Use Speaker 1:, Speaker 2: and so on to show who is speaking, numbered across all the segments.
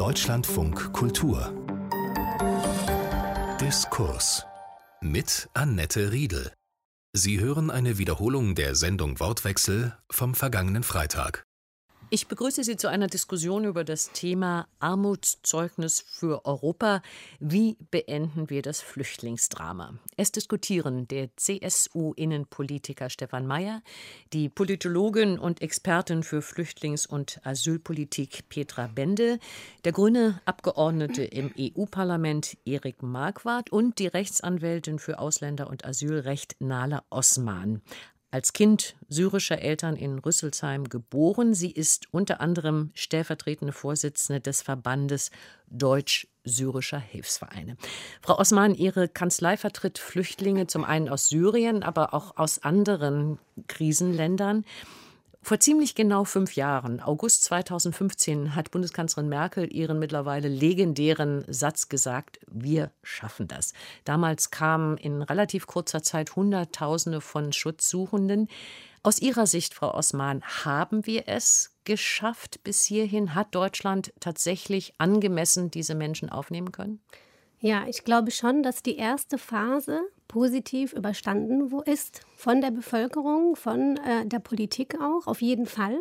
Speaker 1: Deutschlandfunk Kultur Diskurs mit Annette Riedel. Sie hören eine Wiederholung der Sendung Wortwechsel vom vergangenen Freitag.
Speaker 2: Ich begrüße Sie zu einer Diskussion über das Thema Armutszeugnis für Europa. Wie beenden wir das Flüchtlingsdrama? Es diskutieren der CSU-Innenpolitiker Stefan Mayer, die Politologin und Expertin für Flüchtlings- und Asylpolitik Petra Bende, der grüne Abgeordnete im EU-Parlament Erik Marquardt und die Rechtsanwältin für Ausländer- und Asylrecht Nala Osman als Kind syrischer Eltern in Rüsselsheim geboren. Sie ist unter anderem stellvertretende Vorsitzende des Verbandes Deutsch-Syrischer Hilfsvereine. Frau Osman, Ihre Kanzlei vertritt Flüchtlinge zum einen aus Syrien, aber auch aus anderen Krisenländern. Vor ziemlich genau fünf Jahren, August 2015, hat Bundeskanzlerin Merkel ihren mittlerweile legendären Satz gesagt, wir schaffen das. Damals kamen in relativ kurzer Zeit Hunderttausende von Schutzsuchenden. Aus Ihrer Sicht, Frau Osman, haben wir es geschafft bis hierhin? Hat Deutschland tatsächlich angemessen diese Menschen aufnehmen können?
Speaker 3: Ja, ich glaube schon, dass die erste Phase positiv überstanden ist von der Bevölkerung, von äh, der Politik auch, auf jeden Fall.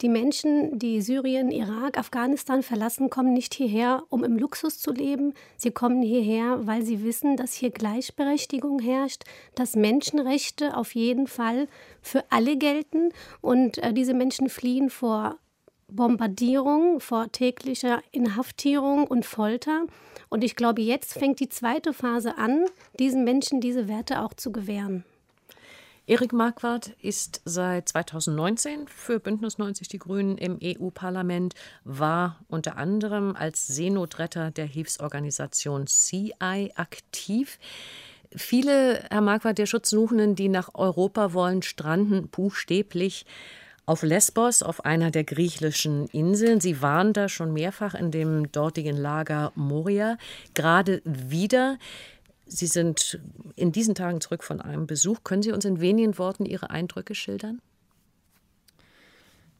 Speaker 3: Die Menschen, die Syrien, Irak, Afghanistan verlassen, kommen nicht hierher, um im Luxus zu leben. Sie kommen hierher, weil sie wissen, dass hier Gleichberechtigung herrscht, dass Menschenrechte auf jeden Fall für alle gelten und äh, diese Menschen fliehen vor Bombardierung, vor täglicher Inhaftierung und Folter. Und ich glaube, jetzt fängt die zweite Phase an, diesen Menschen diese Werte auch zu gewähren.
Speaker 2: Erik Marquardt ist seit 2019 für Bündnis 90 Die Grünen im EU-Parlament, war unter anderem als Seenotretter der Hilfsorganisation CI aktiv. Viele, Herr Marquardt, der Schutzsuchenden, die nach Europa wollen, stranden buchstäblich auf Lesbos, auf einer der griechischen Inseln. Sie waren da schon mehrfach in dem dortigen Lager Moria, gerade wieder. Sie sind in diesen Tagen zurück von einem Besuch. Können Sie uns in wenigen Worten Ihre Eindrücke schildern?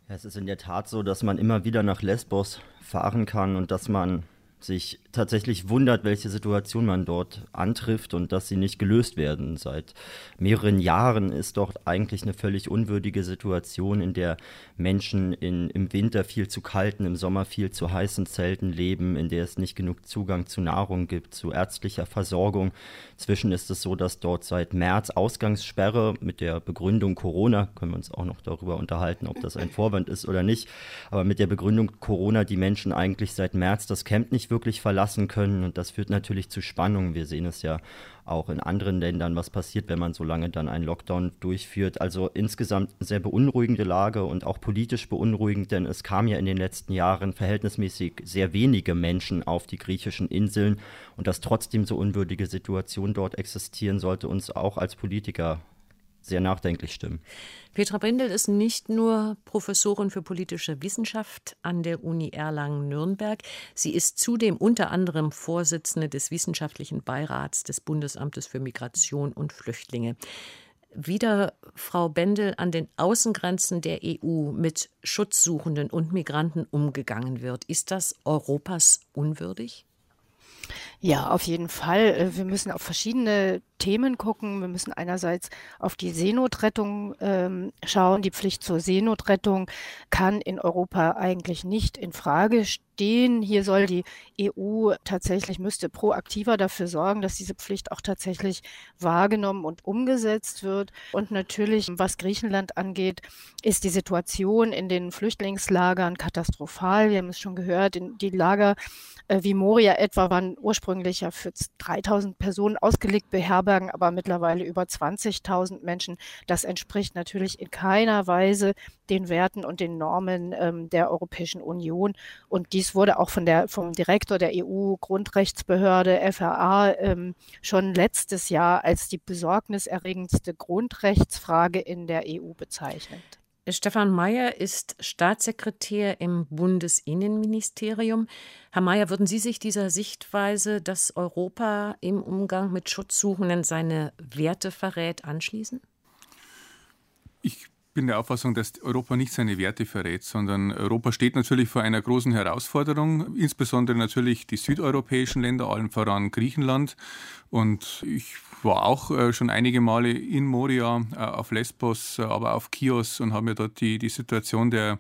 Speaker 4: Es ist in der Tat so, dass man immer wieder nach Lesbos fahren kann und dass man sich tatsächlich wundert, welche Situation man dort antrifft und dass sie nicht gelöst werden. Seit mehreren Jahren ist dort eigentlich eine völlig unwürdige Situation, in der Menschen in, im Winter viel zu kalten, im Sommer viel zu heißen Zelten leben, in der es nicht genug Zugang zu Nahrung gibt, zu ärztlicher Versorgung. Zwischen ist es so, dass dort seit März Ausgangssperre mit der Begründung Corona, können wir uns auch noch darüber unterhalten, ob das ein Vorwand ist oder nicht, aber mit der Begründung Corona die Menschen eigentlich seit März das Camp nicht wirklich verlassen können. Und das führt natürlich zu Spannungen. Wir sehen es ja auch in anderen Ländern, was passiert, wenn man so lange dann einen Lockdown durchführt. Also insgesamt sehr beunruhigende Lage und auch politisch beunruhigend, denn es kam ja in den letzten Jahren verhältnismäßig sehr wenige Menschen auf die griechischen Inseln und dass trotzdem so unwürdige Situationen dort existieren, sollte uns auch als Politiker sehr nachdenklich stimmen.
Speaker 2: Petra Brindel ist nicht nur Professorin für politische Wissenschaft an der Uni Erlangen-Nürnberg. Sie ist zudem unter anderem Vorsitzende des Wissenschaftlichen Beirats des Bundesamtes für Migration und Flüchtlinge. Wieder Frau Bendel an den Außengrenzen der EU mit Schutzsuchenden und Migranten umgegangen wird. Ist das Europas unwürdig?
Speaker 5: Ja, auf jeden Fall. Äh, wir müssen auf verschiedene Themen gucken. Wir müssen einerseits auf die Seenotrettung ähm, schauen. Die Pflicht zur Seenotrettung kann in Europa eigentlich nicht in Frage stehen. Hier soll die EU tatsächlich, müsste proaktiver dafür sorgen, dass diese Pflicht auch tatsächlich wahrgenommen und umgesetzt wird. Und natürlich, was Griechenland angeht, ist die Situation in den Flüchtlingslagern katastrophal. Wir haben es schon gehört, die Lager äh, wie Moria etwa waren ursprünglich ja für 3000 Personen ausgelegt, beherbergen aber mittlerweile über 20.000 Menschen. Das entspricht natürlich in keiner Weise den Werten und den Normen ähm, der Europäischen Union. Und dies wurde auch von der, vom Direktor der EU-Grundrechtsbehörde FRA ähm, schon letztes Jahr als die besorgniserregendste Grundrechtsfrage in der EU bezeichnet.
Speaker 2: Stefan Mayer ist Staatssekretär im Bundesinnenministerium. Herr Mayer, würden Sie sich dieser Sichtweise, dass Europa im Umgang mit Schutzsuchenden seine Werte verrät, anschließen?
Speaker 6: Bin der Auffassung, dass Europa nicht seine Werte verrät, sondern Europa steht natürlich vor einer großen Herausforderung, insbesondere natürlich die südeuropäischen Länder, allen voran Griechenland. Und ich war auch äh, schon einige Male in Moria, äh, auf Lesbos, äh, aber auf Chios und habe mir dort die, die Situation der,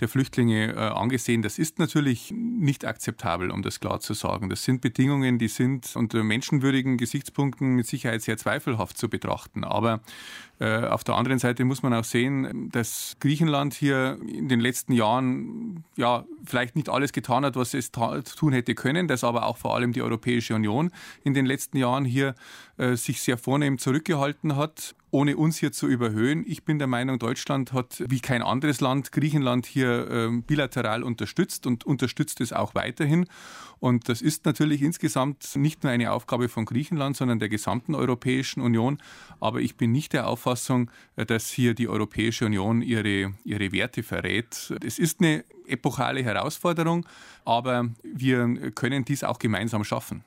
Speaker 6: der Flüchtlinge angesehen. Das ist natürlich nicht akzeptabel, um das klar zu sagen. Das sind Bedingungen, die sind unter menschenwürdigen Gesichtspunkten mit Sicherheit sehr zweifelhaft zu betrachten. Aber auf der anderen Seite muss man auch sehen, dass Griechenland hier in den letzten Jahren ja vielleicht nicht alles getan hat, was es tun hätte können, dass aber auch vor allem die Europäische Union in den letzten Jahren hier äh, sich sehr vornehm zurückgehalten hat ohne uns hier zu überhöhen. Ich bin der Meinung, Deutschland hat wie kein anderes Land Griechenland hier ähm, bilateral unterstützt und unterstützt es auch weiterhin. Und das ist natürlich insgesamt nicht nur eine Aufgabe von Griechenland, sondern der gesamten Europäischen Union. Aber ich bin nicht der Auffassung, äh, dass hier die Europäische Union ihre, ihre Werte verrät. Es ist eine epochale Herausforderung, aber wir können dies auch gemeinsam schaffen.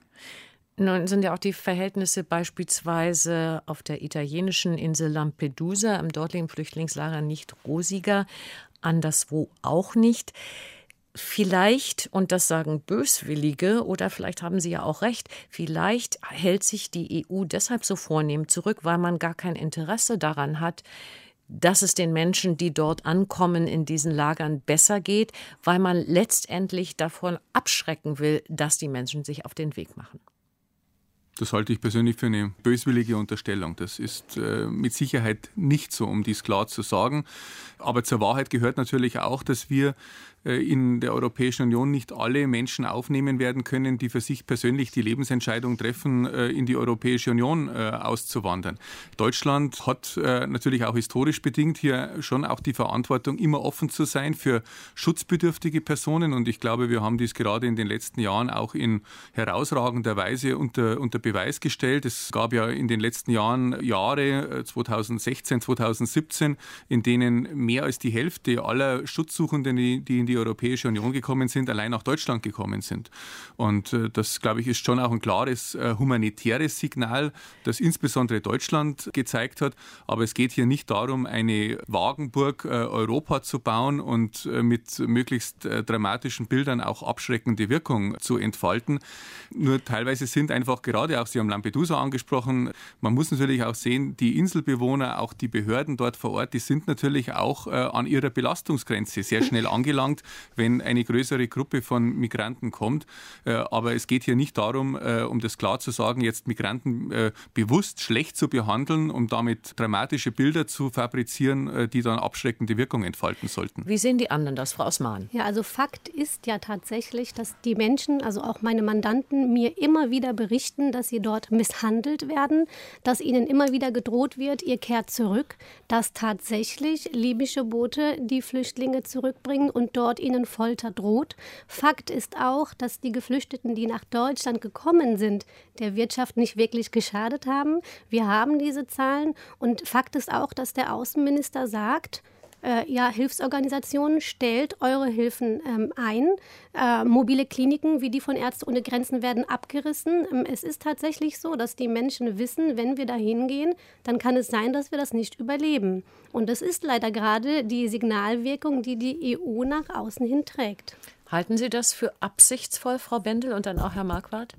Speaker 2: Nun sind ja auch die Verhältnisse beispielsweise auf der italienischen Insel Lampedusa im dortigen Flüchtlingslager nicht rosiger, anderswo auch nicht. Vielleicht, und das sagen Böswillige, oder vielleicht haben Sie ja auch recht, vielleicht hält sich die EU deshalb so vornehm zurück, weil man gar kein Interesse daran hat, dass es den Menschen, die dort ankommen, in diesen Lagern besser geht, weil man letztendlich davon abschrecken will, dass die Menschen sich auf den Weg machen.
Speaker 6: Das halte ich persönlich für eine böswillige Unterstellung. Das ist äh, mit Sicherheit nicht so, um dies klar zu sagen. Aber zur Wahrheit gehört natürlich auch, dass wir äh, in der Europäischen Union nicht alle Menschen aufnehmen werden können, die für sich persönlich die Lebensentscheidung treffen, äh, in die Europäische Union äh, auszuwandern. Deutschland hat natürlich auch historisch bedingt hier schon auch die Verantwortung, immer offen zu sein für schutzbedürftige Personen. Und ich glaube, wir haben dies gerade in den letzten Jahren auch in herausragender Weise unter, unter Beweis gestellt. Es gab ja in den letzten Jahren Jahre, 2016, 2017, in denen mehr als die Hälfte aller Schutzsuchenden, die in die Europäische Union gekommen sind, allein nach Deutschland gekommen sind. Und äh, das, glaube ich, ist schon auch ein klares äh, humanitäres Signal, das insbesondere Deutschland gezeigt hat. Aber es geht hier nicht darum, eine Wagenburg äh, Europa zu bauen und äh, mit möglichst äh, dramatischen Bildern auch abschreckende Wirkung zu entfalten. Nur teilweise sind einfach gerade auch, Sie haben Lampedusa angesprochen, man muss natürlich auch sehen, die Inselbewohner, auch die Behörden dort vor Ort, die sind natürlich auch äh, an ihrer Belastungsgrenze sehr schnell angelangt wenn eine größere Gruppe von Migranten kommt. Äh, aber es geht hier nicht darum, äh, um das klar zu sagen, jetzt Migranten äh, bewusst schlecht zu behandeln, um damit dramatische Bilder zu fabrizieren, die dann abschreckende Wirkung entfalten sollten.
Speaker 2: Wie sehen die anderen das, Frau Osman?
Speaker 3: Ja, also Fakt ist ja tatsächlich, dass die Menschen, also auch meine Mandanten, mir immer wieder berichten, dass sie dort misshandelt werden, dass ihnen immer wieder gedroht wird, ihr kehrt zurück, dass tatsächlich libysche Boote die Flüchtlinge zurückbringen und dort ihnen Folter droht. Fakt ist auch, dass die Geflüchteten, die nach Deutschland gekommen sind, der Wirtschaft nicht wirklich geschadet haben. Wir haben diese Zahlen. Und Fakt ist auch, dass der Außenminister sagt, äh, ja, Hilfsorganisationen, stellt eure Hilfen ähm, ein. Äh, mobile Kliniken wie die von Ärzte ohne Grenzen werden abgerissen. Ähm, es ist tatsächlich so, dass die Menschen wissen, wenn wir da hingehen, dann kann es sein, dass wir das nicht überleben. Und das ist leider gerade die Signalwirkung, die die EU nach außen hin trägt.
Speaker 2: Halten Sie das für absichtsvoll, Frau Bendel und dann auch Herr Marquardt?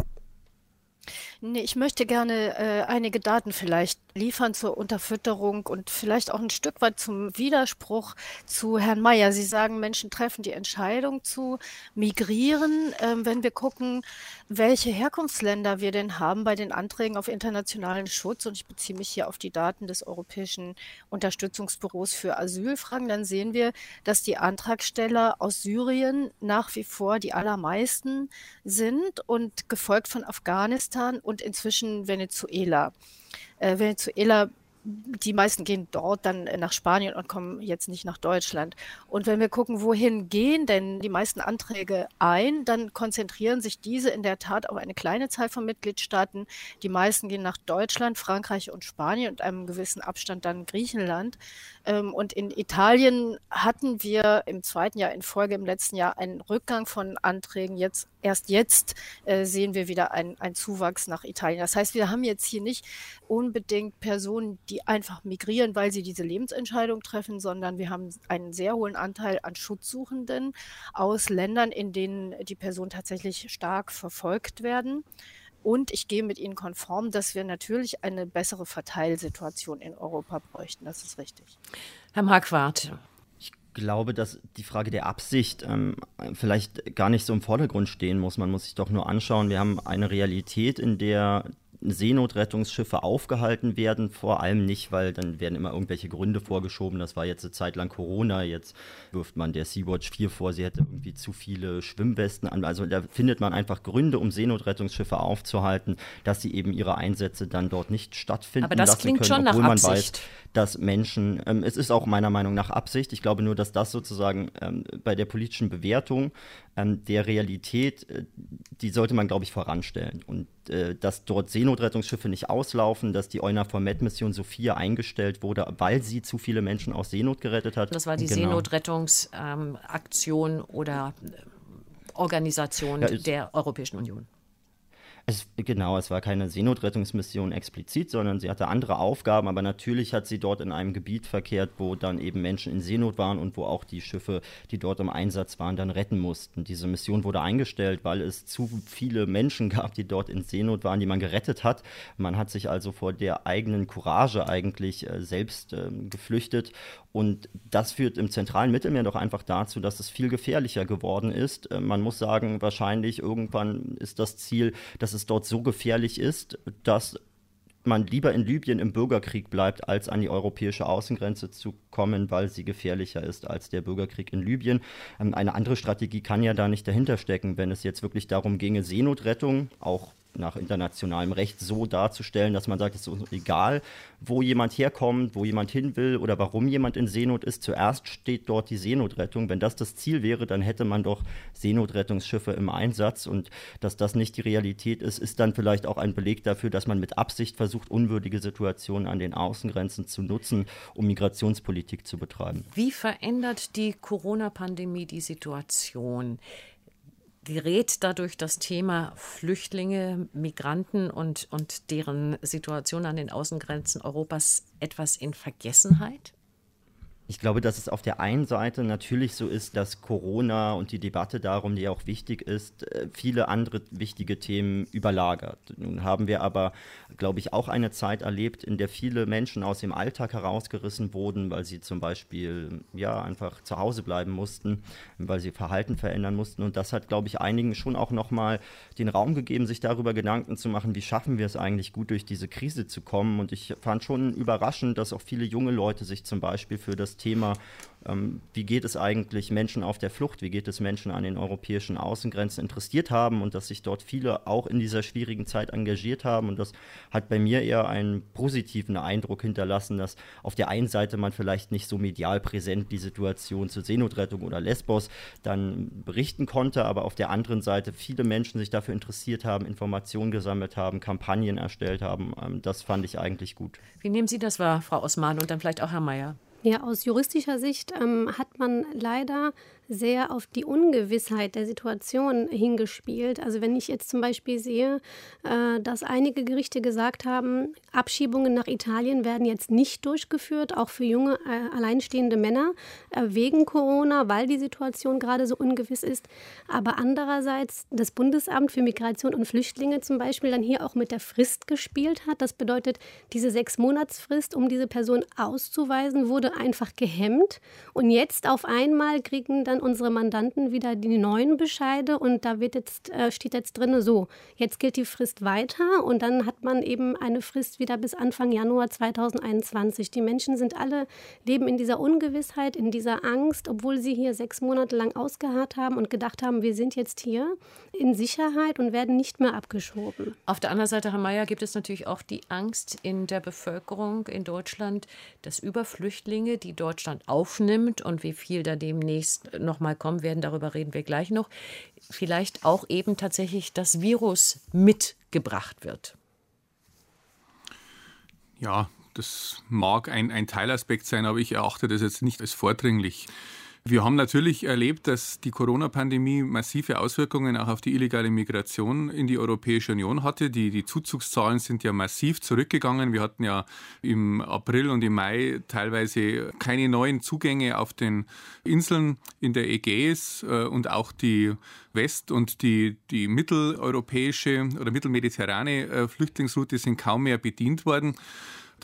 Speaker 5: Nee, ich möchte gerne äh, einige Daten vielleicht liefern zur Unterfütterung und vielleicht auch ein Stück weit zum Widerspruch zu Herrn Mayer. Sie sagen, Menschen treffen die Entscheidung zu migrieren. Ähm, wenn wir gucken, welche Herkunftsländer wir denn haben bei den Anträgen auf internationalen Schutz, und ich beziehe mich hier auf die Daten des Europäischen Unterstützungsbüros für Asylfragen, dann sehen wir, dass die Antragsteller aus Syrien nach wie vor die allermeisten sind und gefolgt von Afghanistan und inzwischen Venezuela. Äh, Venezuela die meisten gehen dort dann nach Spanien und kommen jetzt nicht nach Deutschland. Und wenn wir gucken, wohin gehen denn die meisten Anträge ein, dann konzentrieren sich diese in der Tat auf eine kleine Zahl von Mitgliedstaaten. Die meisten gehen nach Deutschland, Frankreich und Spanien und einem gewissen Abstand dann Griechenland. Ähm, und in Italien hatten wir im zweiten Jahr in Folge im letzten Jahr einen Rückgang von Anträgen. Jetzt erst jetzt äh, sehen wir wieder einen Zuwachs nach Italien. Das heißt, wir haben jetzt hier nicht unbedingt Personen, die einfach migrieren, weil sie diese Lebensentscheidung treffen, sondern wir haben einen sehr hohen Anteil an Schutzsuchenden aus Ländern, in denen die Personen tatsächlich stark verfolgt werden. Und ich gehe mit Ihnen konform, dass wir natürlich eine bessere Verteilsituation in Europa bräuchten. Das ist richtig.
Speaker 2: Herr Marquardt,
Speaker 4: glaube, dass die Frage der Absicht ähm, vielleicht gar nicht so im Vordergrund stehen muss. Man muss sich doch nur anschauen, wir haben eine Realität, in der Seenotrettungsschiffe aufgehalten werden, vor allem nicht, weil dann werden immer irgendwelche Gründe vorgeschoben. Das war jetzt eine Zeit lang Corona, jetzt wirft man der Sea-Watch 4 vor, sie hätte irgendwie zu viele Schwimmwesten an. Also da findet man einfach Gründe, um Seenotrettungsschiffe aufzuhalten, dass sie eben ihre Einsätze dann dort nicht stattfinden
Speaker 2: Aber das
Speaker 4: lassen
Speaker 2: klingt
Speaker 4: können,
Speaker 2: schon
Speaker 4: obwohl
Speaker 2: nach
Speaker 4: man
Speaker 2: Absicht.
Speaker 4: weiß, dass Menschen, ähm, es ist auch meiner Meinung nach Absicht, ich glaube nur, dass das sozusagen ähm, bei der politischen Bewertung ähm, der Realität, äh, die sollte man, glaube ich, voranstellen. Und äh, dass dort Seenotrettungsschiffe nicht auslaufen, dass die EUNAVFOR-Med-Mission Sophia eingestellt wurde, weil sie zu viele Menschen aus Seenot gerettet hat.
Speaker 2: Das war die
Speaker 4: Genau.
Speaker 2: Seenotrettungsaktion oder äh, Organisation
Speaker 4: Ja,
Speaker 2: der Europäischen Union.
Speaker 4: Es, genau, es war keine Seenotrettungsmission explizit, sondern sie hatte andere Aufgaben, aber natürlich hat sie dort in einem Gebiet verkehrt, wo dann eben Menschen in Seenot waren und wo auch die Schiffe, die dort im Einsatz waren, dann retten mussten. Diese Mission wurde eingestellt, weil es zu viele Menschen gab, die dort in Seenot waren, die man gerettet hat. Man hat sich also vor der eigenen Courage eigentlich äh, selbst ähm, geflüchtet und das führt im zentralen Mittelmeer doch einfach dazu, dass es viel gefährlicher geworden ist. Äh, Man muss sagen, wahrscheinlich irgendwann ist das Ziel, dass es dort so gefährlich ist, dass man lieber in Libyen im Bürgerkrieg bleibt, als an die europäische Außengrenze zu kommen, weil sie gefährlicher ist als der Bürgerkrieg in Libyen. Ähm, Eine andere Strategie kann ja da nicht dahinter stecken, wenn es jetzt wirklich darum ginge, Seenotrettung auch nach internationalem Recht so darzustellen, dass man sagt, es ist egal, wo jemand herkommt, wo jemand hin will oder warum jemand in Seenot ist. Zuerst steht dort die Seenotrettung. Wenn das das Ziel wäre, dann hätte man doch Seenotrettungsschiffe im Einsatz. Und dass das nicht die Realität ist, ist dann vielleicht auch ein Beleg dafür, dass man mit Absicht versucht, unwürdige Situationen an den Außengrenzen zu nutzen, um Migrationspolitik zu betreiben.
Speaker 2: Wie verändert die Corona-Pandemie die Situation? Gerät dadurch das Thema Flüchtlinge, Migranten und, und deren Situation an den Außengrenzen Europas etwas in Vergessenheit?
Speaker 4: Ich glaube, dass es auf der einen Seite natürlich so ist, dass Corona und die Debatte darum, die auch wichtig ist, äh, viele andere wichtige Themen überlagert. Nun haben wir aber, glaube ich, auch eine Zeit erlebt, in der viele Menschen aus dem Alltag herausgerissen wurden, weil sie zum Beispiel ja einfach zu Hause bleiben mussten, weil sie Verhalten verändern mussten. Und das hat, glaube ich, einigen schon auch nochmal den Raum gegeben, sich darüber Gedanken zu machen, wie schaffen wir es eigentlich gut durch diese Krise zu kommen. Und ich fand schon überraschend, dass auch viele junge Leute sich zum Beispiel für das Thema, ähm, wie geht es eigentlich Menschen auf der Flucht, wie geht es Menschen an den europäischen Außengrenzen interessiert haben und dass sich dort viele auch in dieser schwierigen Zeit engagiert haben. Und das hat bei mir eher einen positiven Eindruck hinterlassen, dass auf der einen Seite man vielleicht nicht so medial präsent die Situation zur Seenotrettung oder Lesbos dann berichten konnte, aber auf der anderen Seite viele Menschen sich dafür interessiert haben, Informationen gesammelt haben, Kampagnen erstellt haben. Ähm, das fand ich eigentlich gut.
Speaker 2: Wie nehmen Sie das wahr, Frau Osman und dann vielleicht auch Herr Mayer?
Speaker 3: Ja, aus juristischer Sicht ähm, hat man leider sehr auf die Ungewissheit der Situation hingespielt. Also wenn ich jetzt zum Beispiel sehe, äh, dass einige Gerichte gesagt haben, Abschiebungen nach Italien werden jetzt nicht durchgeführt, auch für junge äh, alleinstehende Männer äh, wegen Corona, weil die Situation gerade so ungewiss ist. Aber andererseits das Bundesamt für Migration und Flüchtlinge zum Beispiel dann hier auch mit der Frist gespielt hat. Das bedeutet, diese sechs Monatsfrist, um diese Person auszuweisen, wurde einfach gehemmt. Und jetzt auf einmal kriegen dann unsere Mandanten wieder die neuen Bescheide und da wird jetzt, äh, steht jetzt drin so, jetzt gilt die Frist weiter und dann hat man eben eine Frist wieder bis Anfang Januar 2021. Die Menschen sind alle, leben in dieser Ungewissheit, in dieser Angst, obwohl sie hier sechs Monate lang ausgeharrt haben und gedacht haben, wir sind jetzt hier in Sicherheit und werden nicht mehr abgeschoben.
Speaker 2: Auf der anderen Seite, Herr Mayer, gibt es natürlich auch die Angst in der Bevölkerung in Deutschland, dass über Flüchtlinge, die Deutschland aufnimmt und wie viel da demnächst nochmal kommen werden, darüber reden wir gleich noch, vielleicht auch eben tatsächlich das Virus mitgebracht wird.
Speaker 6: Ja, das mag ein, ein Teilaspekt sein, aber ich erachte das jetzt nicht als vordringlich. Wir haben natürlich erlebt, dass die Corona-Pandemie massive Auswirkungen auch auf die illegale Migration in die Europäische Union hatte. Die, die Zuzugszahlen sind ja massiv zurückgegangen. Wir hatten ja im April und im Mai teilweise keine neuen Zugänge auf den Inseln in der Ägäis äh, und auch die West- und die, die mitteleuropäische oder mittelmediterrane äh, Flüchtlingsroute sind kaum mehr bedient worden.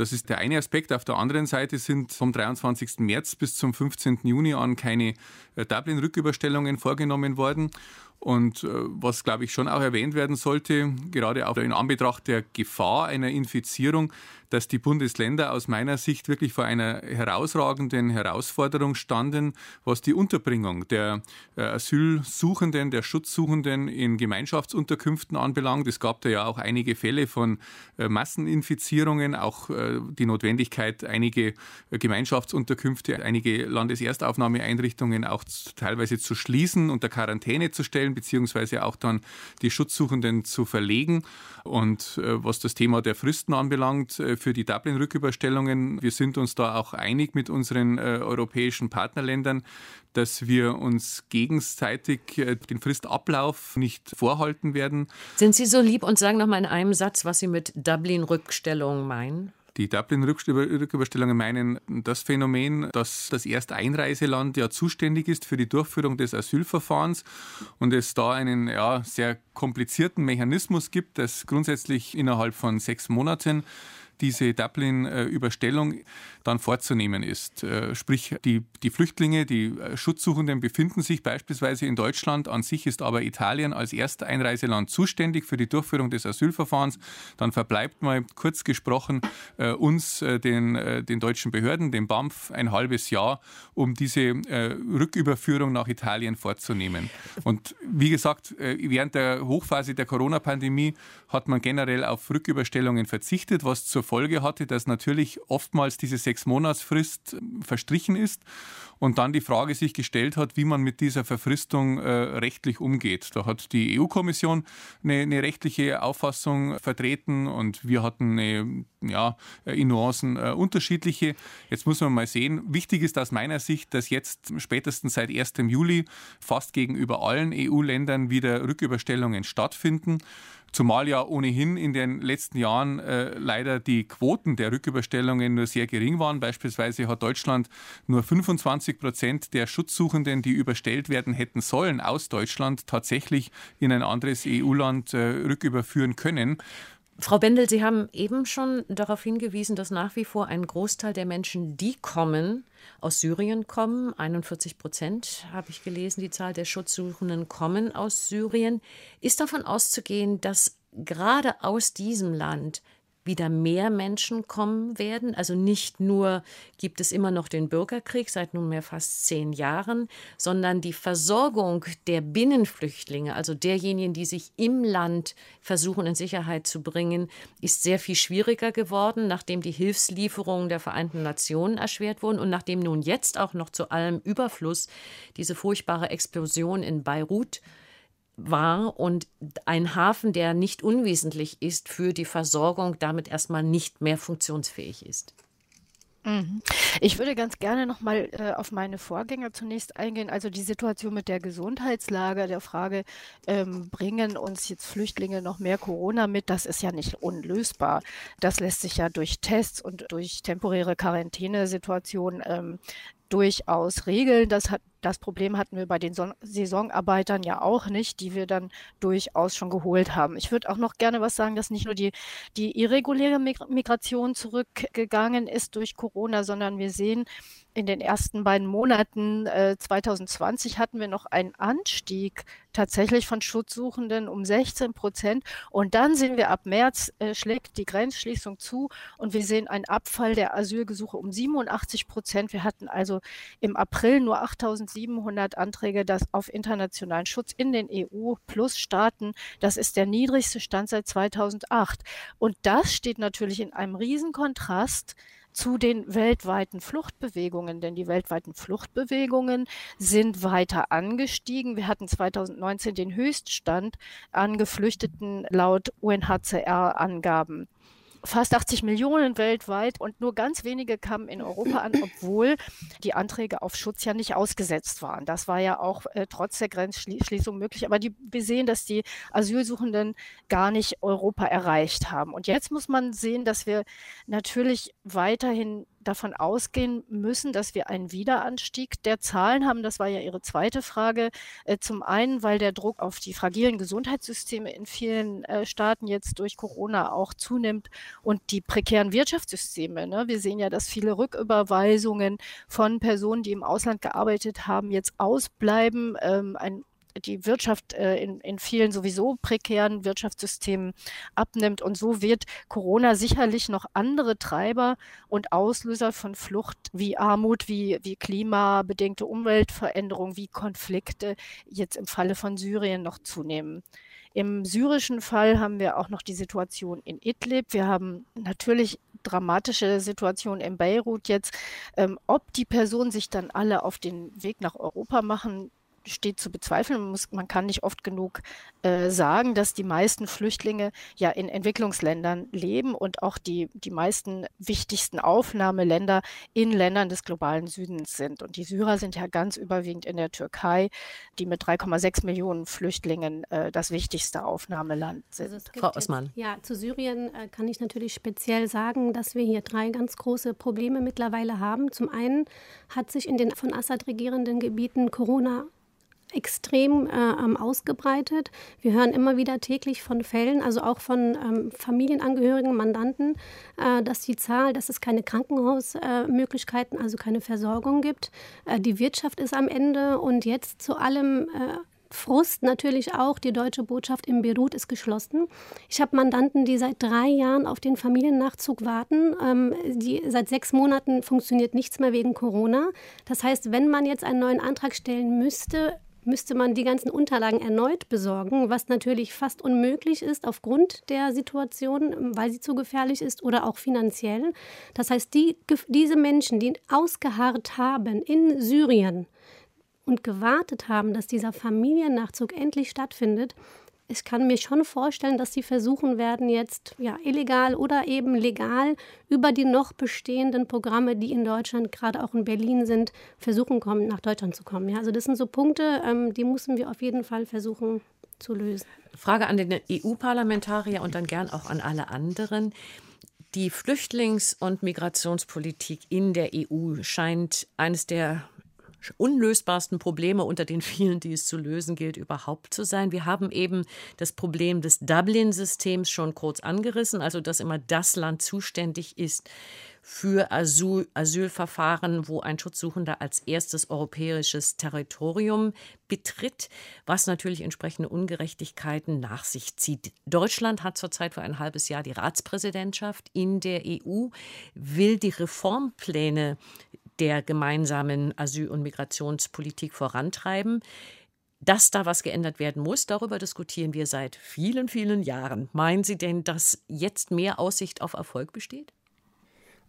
Speaker 6: Das ist der eine Aspekt. Auf der anderen Seite sind vom 23. März bis zum 15. Juni an keine äh, Dublin-Rücküberstellungen vorgenommen worden. Und äh, was, glaube ich, schon auch erwähnt werden sollte, gerade auch in Anbetracht der Gefahr einer Infizierung, dass die Bundesländer aus meiner Sicht wirklich vor einer herausragenden Herausforderung standen, was die Unterbringung der äh, Asylsuchenden, der Schutzsuchenden in Gemeinschaftsunterkünften anbelangt. Es gab da ja auch einige Fälle von äh, Masseninfizierungen, auch die Notwendigkeit, einige Gemeinschaftsunterkünfte, einige Landeserstaufnahmeeinrichtungen auch teilweise zu schließen, unter Quarantäne zu stellen, beziehungsweise auch dann die Schutzsuchenden zu verlegen. Und was das Thema der Fristen anbelangt, für die Dublin-Rücküberstellungen. Wir sind uns da auch einig mit unseren äh, europäischen Partnerländern, dass wir uns gegenseitig äh, den Fristablauf nicht vorhalten werden.
Speaker 2: Sind Sie so lieb und sagen noch mal in einem Satz, was Sie mit Dublin-Rückstellung meinen?
Speaker 6: Die Dublin-Rücküberstellungen meinen das Phänomen, dass das Ersteinreiseland ja zuständig ist für die Durchführung des Asylverfahrens und es da einen ja, sehr komplizierten Mechanismus gibt, dass grundsätzlich innerhalb von sechs Monaten diese Dublin-Überstellung dann vorzunehmen ist. Äh, sprich, die, die Flüchtlinge, die äh, Schutzsuchenden befinden sich beispielsweise in Deutschland. An sich ist aber Italien als Ersteinreiseland zuständig für die Durchführung des Asylverfahrens. Dann verbleibt mal kurz gesprochen äh, uns, den, den deutschen Behörden, dem BAMF, ein halbes Jahr, um diese Rücküberführung nach Italien vorzunehmen. Und wie gesagt, während der Hochphase der Corona-Pandemie hat man generell auf Rücküberstellungen verzichtet, was zur Folge hatte, dass natürlich oftmals diese sechs Monatsfrist äh, verstrichen ist und dann die Frage sich gestellt hat, wie man mit dieser Verfristung äh, rechtlich umgeht. Da hat die EU-Kommission eine, eine, rechtliche Auffassung vertreten und wir hatten eine, ja, in Nuancen äh, unterschiedliche. Jetzt muss man mal sehen. Wichtig ist aus meiner Sicht, dass jetzt spätestens seit 1. Juli fast gegenüber allen EU-Ländern wieder Rücküberstellungen stattfinden. Zumal ja ohnehin in den letzten Jahren äh, leider die Quoten der Rücküberstellungen nur sehr gering waren. Beispielsweise hat Deutschland nur 25 Prozent der Schutzsuchenden, die überstellt werden hätten sollen, aus Deutschland tatsächlich in ein anderes EU-Land äh, rücküberführen können.
Speaker 2: Frau Bendel, Sie haben eben schon darauf hingewiesen, dass nach wie vor ein Großteil der Menschen, die kommen, aus Syrien kommen. 41 Prozent habe ich gelesen, die Zahl der Schutzsuchenden kommen aus Syrien. Ist davon auszugehen, dass gerade aus diesem Land wieder mehr Menschen kommen werden. Also nicht nur gibt es immer noch den Bürgerkrieg seit nunmehr fast zehn Jahren, sondern die Versorgung der Binnenflüchtlinge, also derjenigen, die sich im Land versuchen in Sicherheit zu bringen, ist sehr viel schwieriger geworden, nachdem die Hilfslieferungen der Vereinten Nationen erschwert wurden und nachdem nun jetzt auch noch zu allem Überfluss diese furchtbare Explosion in Beirut war und ein Hafen, der nicht unwesentlich ist für die Versorgung, damit erstmal nicht mehr funktionsfähig ist.
Speaker 5: Mhm. Ich würde ganz gerne noch mal äh, auf meine Vorgänger zunächst eingehen. Also die Situation mit der Gesundheitslage, der Frage, ähm, bringen uns jetzt Flüchtlinge noch mehr Corona mit? Das ist ja nicht unlösbar. Das lässt sich ja durch Tests und durch temporäre Quarantänesituationen ähm, durchaus regeln. Das hat das Problem hatten wir bei den Son Saisonarbeitern ja auch nicht, die wir dann durchaus schon geholt haben. Ich würde auch noch gerne was sagen, dass nicht nur die, die irreguläre Migration zurückgegangen ist durch Corona, sondern wir sehen, in den ersten beiden Monaten äh, 2020 hatten wir noch einen Anstieg tatsächlich von Schutzsuchenden um 16 Prozent. Und dann sehen wir ab März äh, schlägt die Grenzschließung zu und wir sehen einen Abfall der Asylgesuche um 87 Prozent. Wir hatten also im April nur 8700 Anträge das auf internationalen Schutz in den EU-Plus-Staaten. Das ist der niedrigste Stand seit 2008. Und das steht natürlich in einem Riesenkontrast zu den weltweiten Fluchtbewegungen, denn die weltweiten Fluchtbewegungen sind weiter angestiegen. Wir hatten 2019 den Höchststand an Geflüchteten laut UNHCR-Angaben. Fast 80 Millionen weltweit und nur ganz wenige kamen in Europa an, obwohl die Anträge auf Schutz ja nicht ausgesetzt waren. Das war ja auch äh, trotz der Grenzschließung möglich. Aber die, wir sehen, dass die Asylsuchenden gar nicht Europa erreicht haben. Und jetzt muss man sehen, dass wir natürlich weiterhin davon ausgehen müssen, dass wir einen Wiederanstieg der Zahlen haben. Das war ja Ihre zweite Frage. Äh, zum einen, weil der Druck auf die fragilen Gesundheitssysteme in vielen äh, Staaten jetzt durch Corona auch zunimmt und die prekären Wirtschaftssysteme. Ne? Wir sehen ja, dass viele Rücküberweisungen von Personen, die im Ausland gearbeitet haben, jetzt ausbleiben. Ähm, ein die Wirtschaft äh, in, in vielen sowieso prekären Wirtschaftssystemen abnimmt. Und so wird Corona sicherlich noch andere Treiber und Auslöser von Flucht wie Armut, wie, wie klimabedingte Umweltveränderungen, wie Konflikte jetzt im Falle von Syrien noch zunehmen. Im syrischen Fall haben wir auch noch die Situation in Idlib. Wir haben natürlich dramatische Situation in Beirut jetzt. Ähm, ob die Personen sich dann alle auf den Weg nach Europa machen, steht zu bezweifeln. Man, muss, man kann nicht oft genug äh, sagen, dass die meisten Flüchtlinge ja in Entwicklungsländern leben und auch die, die meisten wichtigsten Aufnahmeländer in Ländern des globalen Südens sind. Und die Syrer sind ja ganz überwiegend in der Türkei, die mit 3,6 Millionen Flüchtlingen äh, das wichtigste Aufnahmeland sind. Also
Speaker 2: Frau Osman.
Speaker 3: Ja, zu Syrien äh, kann ich natürlich speziell sagen, dass wir hier drei ganz große Probleme mittlerweile haben. Zum einen hat sich in den von Assad regierenden Gebieten Corona extrem äh, ausgebreitet. Wir hören immer wieder täglich von Fällen, also auch von ähm, Familienangehörigen, Mandanten, äh, dass die Zahl, dass es keine Krankenhausmöglichkeiten, äh, also keine Versorgung gibt. Äh, die Wirtschaft ist am Ende und jetzt zu allem äh, Frust natürlich auch. Die deutsche Botschaft in Beirut ist geschlossen. Ich habe Mandanten, die seit drei Jahren auf den Familiennachzug warten. Ähm, die, seit sechs Monaten funktioniert nichts mehr wegen Corona. Das heißt, wenn man jetzt einen neuen Antrag stellen müsste, müsste man die ganzen Unterlagen erneut besorgen, was natürlich fast unmöglich ist aufgrund der Situation, weil sie zu gefährlich ist oder auch finanziell. Das heißt, die, diese Menschen, die ausgeharrt haben in Syrien und gewartet haben, dass dieser Familiennachzug endlich stattfindet, ich kann mir schon vorstellen, dass sie versuchen werden, jetzt ja illegal oder eben legal über die noch bestehenden Programme, die in Deutschland, gerade auch in Berlin sind, versuchen kommen, nach Deutschland zu kommen. Ja, also das sind so Punkte, ähm, die müssen wir auf jeden Fall versuchen zu lösen.
Speaker 2: Frage an den EU-Parlamentarier und dann gern auch an alle anderen. Die Flüchtlings- und Migrationspolitik in der EU scheint eines der unlösbarsten Probleme unter den vielen, die es zu lösen gilt, überhaupt zu sein. Wir haben eben das Problem des Dublin-Systems schon kurz angerissen, also dass immer das Land zuständig ist für Asyl, Asylverfahren, wo ein Schutzsuchender als erstes europäisches Territorium betritt, was natürlich entsprechende Ungerechtigkeiten nach sich zieht. Deutschland hat zurzeit für ein halbes Jahr die Ratspräsidentschaft in der EU, will die Reformpläne der gemeinsamen Asyl- und Migrationspolitik vorantreiben. Dass da was geändert werden muss, darüber diskutieren wir seit vielen, vielen Jahren. Meinen Sie denn, dass jetzt mehr Aussicht auf Erfolg besteht?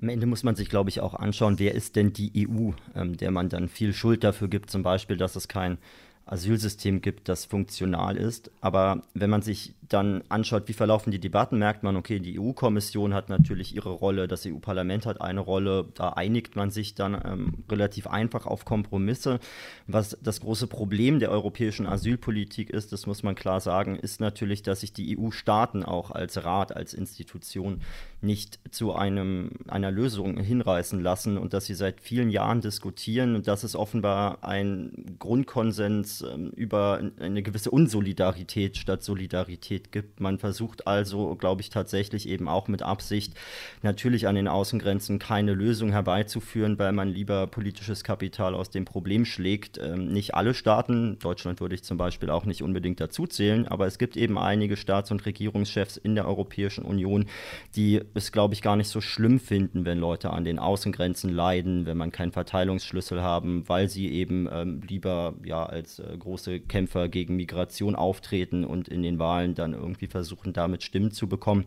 Speaker 4: Am Ende muss man sich, glaube ich, auch anschauen, wer ist denn die EU, ähm, der man dann viel Schuld dafür gibt, zum Beispiel, dass es kein Asylsystem gibt, das funktional ist. Aber wenn man sich dann anschaut, wie verlaufen die Debatten, merkt man, okay, die EU-Kommission hat natürlich ihre Rolle, das EU-Parlament hat eine Rolle, da einigt man sich dann ähm, relativ einfach auf Kompromisse. Was das große Problem der europäischen Asylpolitik ist, das muss man klar sagen, ist natürlich, dass sich die EU-Staaten auch als Rat, als Institution nicht zu einem, einer Lösung hinreißen lassen und dass sie seit vielen Jahren diskutieren und dass es offenbar ein Grundkonsens ähm, über eine gewisse Unsolidarität statt Solidarität gibt. Man versucht also, glaube ich, tatsächlich eben auch mit Absicht natürlich an den Außengrenzen keine Lösung herbeizuführen, weil man lieber politisches Kapital aus dem Problem schlägt. Ähm, nicht alle Staaten, Deutschland würde ich zum Beispiel auch nicht unbedingt dazu zählen, aber es gibt eben einige Staats- und Regierungschefs in der Europäischen Union, die es, glaube ich, gar nicht so schlimm finden, wenn Leute an den Außengrenzen leiden, wenn man keinen Verteilungsschlüssel haben, weil sie eben ähm, lieber ja als äh, große Kämpfer gegen Migration auftreten und in den Wahlen dann irgendwie versuchen, damit Stimmen zu bekommen.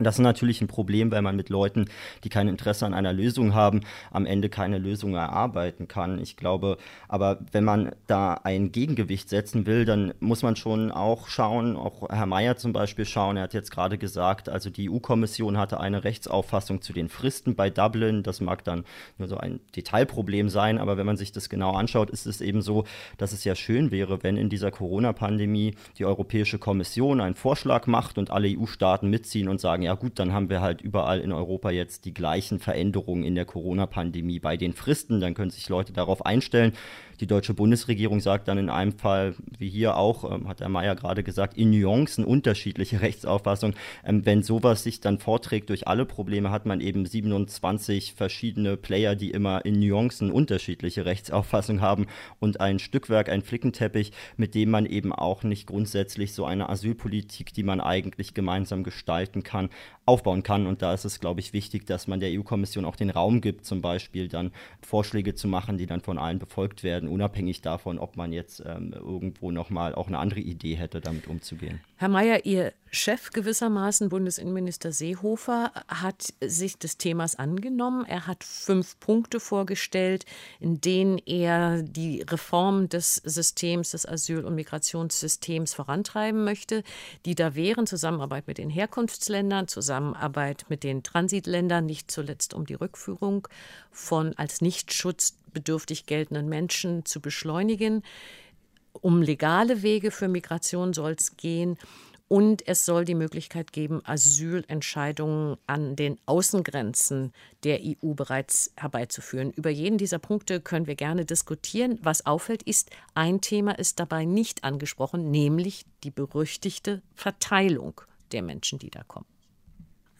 Speaker 4: Das ist natürlich ein Problem, weil man mit Leuten, die kein Interesse an einer Lösung haben, am Ende keine Lösung erarbeiten kann. Ich glaube, aber wenn man da ein Gegengewicht setzen will, dann muss man schon auch schauen, auch Herr Mayer zum Beispiel schauen, er hat jetzt gerade gesagt, also die EU-Kommission hatte eine Rechtsauffassung zu den Fristen bei Dublin. Das mag dann nur so ein Detailproblem sein, aber wenn man sich das genau anschaut, ist es eben so, dass es ja schön wäre, wenn in dieser Corona-Pandemie die Europäische Kommission einen Vorschlag macht und alle EU-Staaten mitziehen und sagen, ja, ja gut, dann haben wir halt überall in Europa jetzt die gleichen Veränderungen in der Corona-Pandemie bei den Fristen. Dann können sich Leute darauf einstellen. Die deutsche Bundesregierung sagt dann in einem Fall, wie hier auch, ähm, hat Herr Mayer gerade gesagt, in Nuancen unterschiedliche Rechtsauffassungen. Ähm, wenn sowas sich dann vorträgt durch alle Probleme, hat man eben 27 verschiedene Player, die immer in Nuancen unterschiedliche Rechtsauffassungen haben und ein Stückwerk, ein Flickenteppich, mit dem man eben auch nicht grundsätzlich so eine Asylpolitik, die man eigentlich gemeinsam gestalten kann, aufbauen kann. Und da ist es, glaube ich, wichtig, dass man der EU-Kommission auch den Raum gibt, zum Beispiel dann Vorschläge zu machen, die dann von allen befolgt werden, unabhängig davon, ob man jetzt ähm, irgendwo nochmal auch eine andere Idee hätte, damit umzugehen.
Speaker 2: Herr Mayer, Ihr Chef gewissermaßen, Bundesinnenminister Seehofer, hat sich des Themas angenommen. Er hat fünf Punkte vorgestellt, in denen er die Reform des Systems, des Asyl- und Migrationssystems vorantreiben möchte, die da wären Zusammenarbeit mit den Herkunftsländern, Zusammenarbeit mit den Transitländern, nicht zuletzt um die Rückführung von als nicht schutzbedürftig geltenden Menschen zu beschleunigen. Um legale Wege für Migration soll es gehen. Und es soll die Möglichkeit geben, Asylentscheidungen an den Außengrenzen der EU bereits herbeizuführen. Über jeden dieser Punkte können wir gerne diskutieren. Was auffällt, ist, ein Thema ist dabei nicht angesprochen, nämlich die berüchtigte Verteilung der Menschen, die da kommen.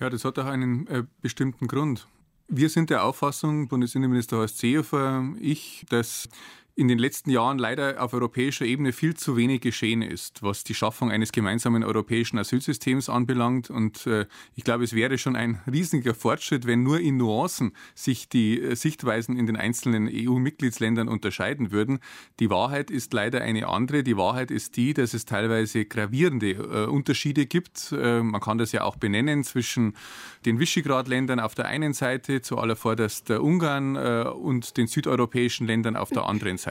Speaker 6: Ja, das hat auch einen äh, bestimmten Grund. Wir sind der Auffassung, Bundesinnenminister Horst Seehofer, ich, dass in den letzten Jahren leider auf europäischer Ebene viel zu wenig geschehen ist, was die Schaffung eines gemeinsamen europäischen Asylsystems anbelangt. Und äh, ich glaube, es wäre schon ein riesiger Fortschritt, wenn nur in Nuancen sich die äh, Sichtweisen in den einzelnen EU-Mitgliedsländern unterscheiden würden. Die Wahrheit ist leider eine andere. Die Wahrheit ist die, dass es teilweise gravierende äh, Unterschiede gibt. Äh, man kann das ja auch benennen zwischen den Visegrad-Ländern auf der einen Seite, zu allervorderst Ungarn äh, und den südeuropäischen Ländern auf der anderen Seite.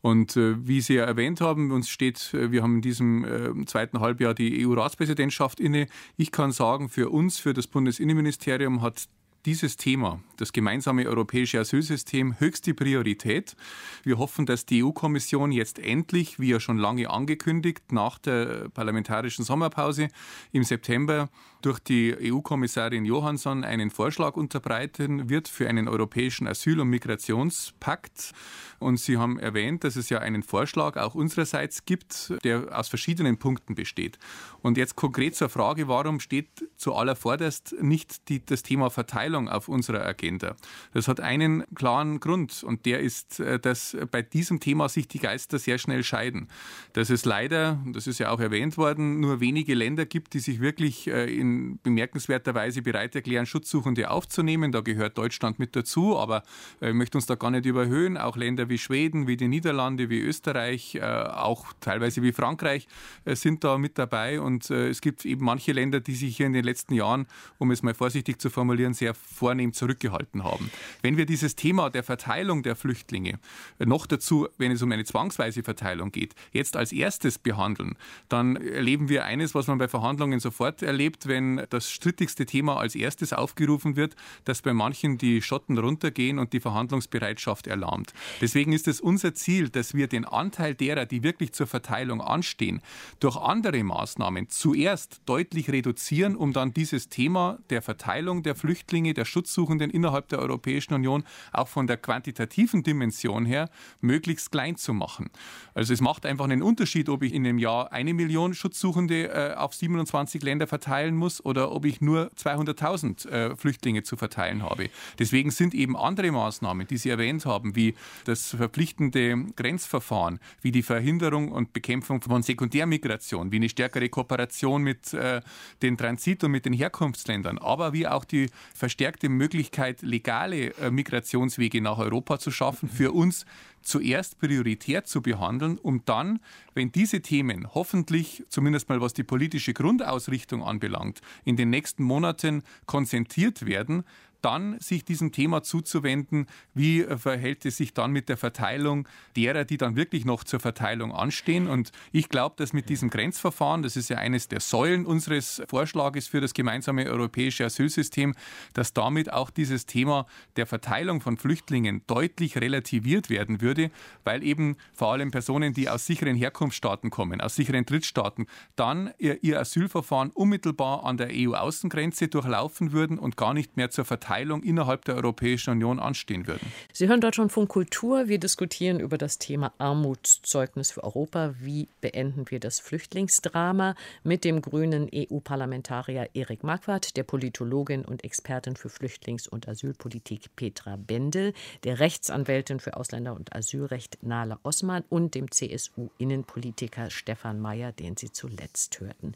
Speaker 6: Und äh, wie Sie ja erwähnt haben, uns steht, äh, wir haben in diesem äh, zweiten Halbjahr die EU-Ratspräsidentschaft inne. Ich kann sagen, für uns, für das Bundesinnenministerium hat dieses Thema, das gemeinsame europäische Asylsystem, höchste Priorität. Wir hoffen, dass die EU-Kommission jetzt endlich, wie ja schon lange angekündigt, nach der parlamentarischen Sommerpause im September durch die EU-Kommissarin Johansson einen Vorschlag unterbreiten wird für einen europäischen Asyl- und Migrationspakt. Und Sie haben erwähnt, dass es ja einen Vorschlag auch unsererseits gibt, der aus verschiedenen Punkten besteht. Und jetzt konkret zur Frage, warum steht zuallervorderst nicht die, das Thema Verteilung auf unserer Agenda? Das hat einen klaren Grund und der ist, äh, dass bei diesem Thema sich die Geister sehr schnell scheiden. Dass es leider, das ist ja auch erwähnt worden, nur wenige Länder gibt, die sich wirklich äh, in bemerkenswerter Weise bereit erklären, Schutzsuchende aufzunehmen. Da gehört Deutschland mit dazu, aber äh, ich möchte uns da gar nicht überhöhen. Auch Länder wie Schweden, wie die Niederlande, wie Österreich, auch teilweise wie Frankreich sind da mit dabei. Und es gibt eben manche Länder, die sich hier in den letzten Jahren, um es mal vorsichtig zu formulieren, sehr vornehm zurückgehalten haben. Wenn wir dieses Thema der Verteilung der Flüchtlinge äh, noch dazu, wenn es um eine zwangsweise Verteilung geht, jetzt als erstes behandeln, dann erleben wir eines, was man bei Verhandlungen sofort erlebt, wenn das strittigste Thema als erstes aufgerufen wird, dass bei manchen die Schotten runtergehen und die Verhandlungsbereitschaft erlahmt. Deswegen ist es unser Ziel, dass wir den Anteil derer, die wirklich zur Verteilung anstehen, durch andere Maßnahmen Maßnahmen zuerst deutlich reduzieren, um dann dieses Thema der Verteilung der Flüchtlinge, der Schutzsuchenden innerhalb der Europäischen Union auch von der quantitativen Dimension her möglichst klein zu machen. Also es macht einfach einen Unterschied, ob ich in einem Jahr eine Million Schutzsuchende äh, auf 27 Länder verteilen muss oder ob ich nur 200.000 äh, Flüchtlinge zu verteilen habe. Deswegen sind eben andere Maßnahmen, die Sie erwähnt haben, wie das verpflichtende Grenzverfahren, wie die Verhinderung und Bekämpfung von Sekundärmigration, wie eine stärkere Kooperation mit äh, den Transit- und mit den Herkunftsländern, aber wie auch die verstärkte verstärkte Möglichkeit, legale äh, Migrationswege nach Europa zu schaffen, für uns zuerst prioritär zu behandeln, um dann, wenn diese Themen hoffentlich, zumindest mal was die politische Grundausrichtung anbelangt, in den nächsten Monaten konzentriert werden, dann sich diesem Thema zuzuwenden, wie verhält es sich dann mit der Verteilung derer, die dann wirklich noch zur Verteilung anstehen. Und ich glaube, dass mit diesem Grenzverfahren, das ist ja eines der Säulen unseres Vorschlages für das gemeinsame europäische Asylsystem, dass damit auch dieses Thema der Verteilung von Flüchtlingen deutlich relativiert werden würde, weil eben vor allem Personen, die aus sicheren Herkunftsstaaten kommen, aus sicheren Drittstaaten, dann ihr, ihr Asylverfahren unmittelbar an der EU-Außengrenze durchlaufen würden und gar nicht mehr zur Verteilung Verteilung innerhalb der Europäischen Union anstehen würden.
Speaker 2: Sie hören Deutschlandfunk Kultur. Wir diskutieren über das Thema Armutszeugnis für Europa. Wie beenden wir das Flüchtlingsdrama mit dem grünen EU-Parlamentarier Erik Marquardt, der Politologin und Expertin für Flüchtlings- und Asylpolitik Petra Bendel, der Rechtsanwältin für Ausländer- und Asylrecht Nala Osman und dem CSU-Innenpolitiker Stefan Mayer, den Sie zuletzt hörten.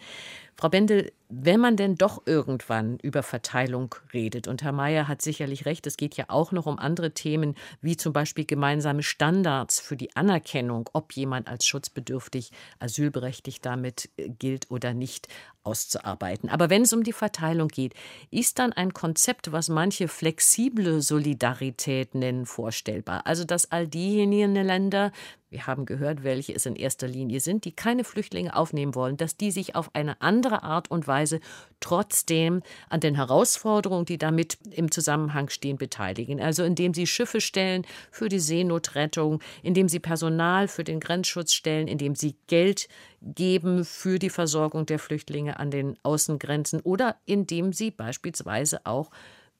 Speaker 2: Frau Bendel, wenn man denn doch irgendwann über Verteilung redet, und Herr Mayer hat sicherlich recht, es geht ja auch noch um andere Themen, wie zum Beispiel gemeinsame Standards für die Anerkennung, ob jemand als schutzbedürftig, asylberechtigt damit äh, gilt oder nicht, auszuarbeiten. Aber wenn es um die Verteilung geht, ist dann ein Konzept, was manche flexible Solidarität nennen, vorstellbar. Also dass all diejenigen Länder, wir haben gehört, welche es in erster Linie sind, die keine Flüchtlinge aufnehmen wollen, dass die sich auf eine andere Art und Weise trotzdem an den Herausforderungen, die damit im Zusammenhang stehen, beteiligen. Also indem sie Schiffe stellen für die Seenotrettung, indem sie Personal für den Grenzschutz stellen, indem sie Geld geben für die Versorgung der Flüchtlinge an den Außengrenzen oder indem sie beispielsweise auch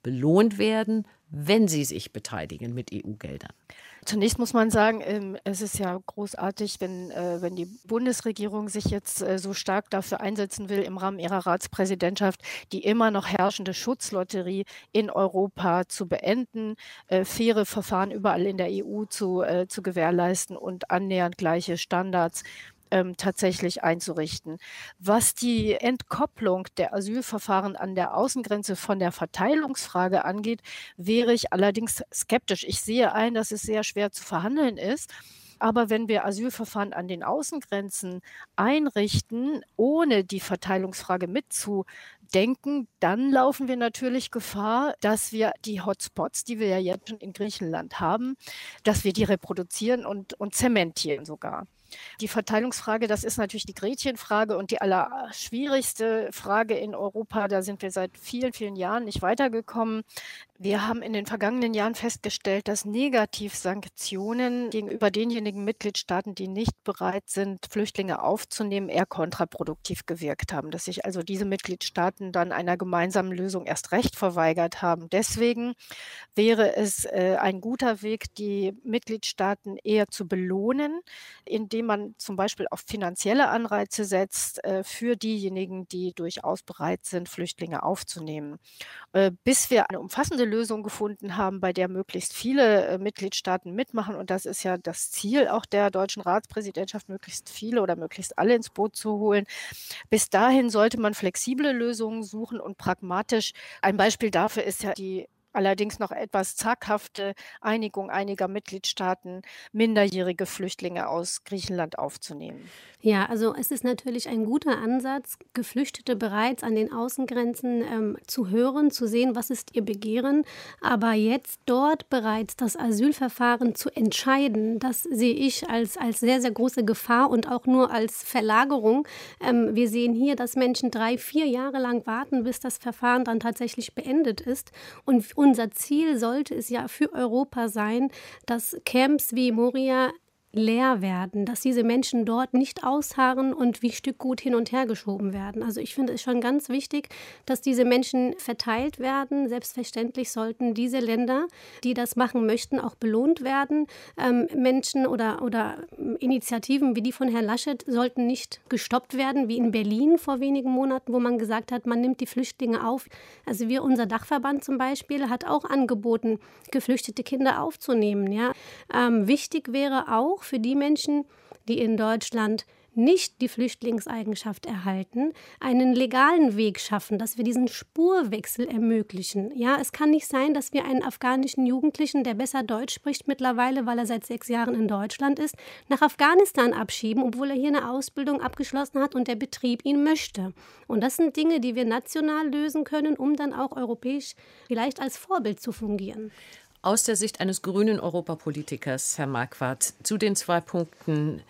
Speaker 2: belohnt werden, wenn sie sich beteiligen mit EU-Geldern.
Speaker 5: Zunächst muss man sagen, ähm, es ist ja großartig, wenn, äh, wenn die Bundesregierung sich jetzt äh, so stark dafür einsetzen will, im Rahmen ihrer Ratspräsidentschaft die immer noch herrschende Schutzlotterie in Europa zu beenden, äh, faire Verfahren überall in der EU zu, zu gewährleisten und annähernd gleiche Standards ähm, tatsächlich einzurichten. Was die Entkopplung der Asylverfahren an der Außengrenze von der Verteilungsfrage angeht, wäre ich allerdings skeptisch. Ich sehe ein, dass es sehr schwer zu verhandeln ist. Aber wenn wir Asylverfahren an den Außengrenzen einrichten, ohne die Verteilungsfrage mitzudenken, dann laufen wir natürlich Gefahr, dass wir die Hotspots, die wir ja jetzt schon in Griechenland haben, dass wir die reproduzieren und, und zementieren sogar. Die Verteilungsfrage, das ist natürlich die Gretchenfrage und die allerschwierigste Frage in Europa. Da sind wir seit vielen, vielen Jahren nicht weitergekommen. Wir haben in den vergangenen Jahren festgestellt, dass Negativsanktionen gegenüber denjenigen Mitgliedstaaten, die nicht bereit sind, Flüchtlinge aufzunehmen, eher kontraproduktiv gewirkt haben, dass sich also diese Mitgliedstaaten dann einer gemeinsamen Lösung erst recht verweigert haben. Deswegen wäre es äh, ein guter Weg, die Mitgliedstaaten eher zu belohnen, indem man zum Beispiel auf finanzielle Anreize setzt äh, für diejenigen, die durchaus bereit sind, Flüchtlinge aufzunehmen. Äh, bis wir eine umfassende Lösung gefunden haben, bei der möglichst viele äh, Mitgliedstaaten mitmachen. Und das ist ja das Ziel auch der deutschen Ratspräsidentschaft, möglichst viele oder möglichst alle ins Boot zu holen. Bis dahin sollte man flexible Lösungen suchen und pragmatisch. Ein Beispiel dafür ist ja die allerdings noch etwas zaghafte Einigung einiger Mitgliedstaaten, minderjährige Flüchtlinge aus Griechenland aufzunehmen.
Speaker 3: Ja, also es ist natürlich ein guter Ansatz, Geflüchtete bereits an den Außengrenzen ähm, zu hören, zu sehen, was ist ihr Begehren. Aber jetzt dort bereits das Asylverfahren zu entscheiden, das sehe ich als, als sehr, sehr große Gefahr und auch nur als Verlagerung. Ähm, wir sehen hier, dass Menschen drei, vier Jahre lang warten, bis das Verfahren dann tatsächlich beendet ist. Und unser Ziel sollte es ja für Europa sein, dass Camps wie Moria leer werden, dass diese Menschen dort nicht ausharren und wie Stückgut hin und her geschoben werden. Also ich finde es schon ganz wichtig, dass diese Menschen verteilt werden. Selbstverständlich sollten diese Länder, die das machen möchten, auch belohnt werden. Ähm, Menschen oder, oder Initiativen wie die von Herrn Laschet sollten nicht gestoppt werden, wie in Berlin vor wenigen Monaten, wo man gesagt hat, man nimmt die Flüchtlinge auf. Also wir, unser Dachverband zum Beispiel, hat auch angeboten, geflüchtete Kinder aufzunehmen. Ja. Ähm, wichtig wäre auch, für die Menschen, die in Deutschland nicht die Flüchtlingseigenschaft erhalten, einen legalen Weg schaffen, dass wir diesen Spurwechsel ermöglichen. Ja, es kann nicht sein, dass wir einen afghanischen Jugendlichen, der besser Deutsch spricht mittlerweile, weil er seit sechs Jahren in Deutschland ist, nach Afghanistan abschieben, obwohl er hier eine Ausbildung abgeschlossen hat und der Betrieb ihn möchte. Und das sind Dinge, die wir national lösen können, um dann auch europäisch vielleicht als Vorbild zu fungieren.
Speaker 2: Aus der Sicht eines grünen Europapolitikers, Herr Marquardt, zu den zwei Punkten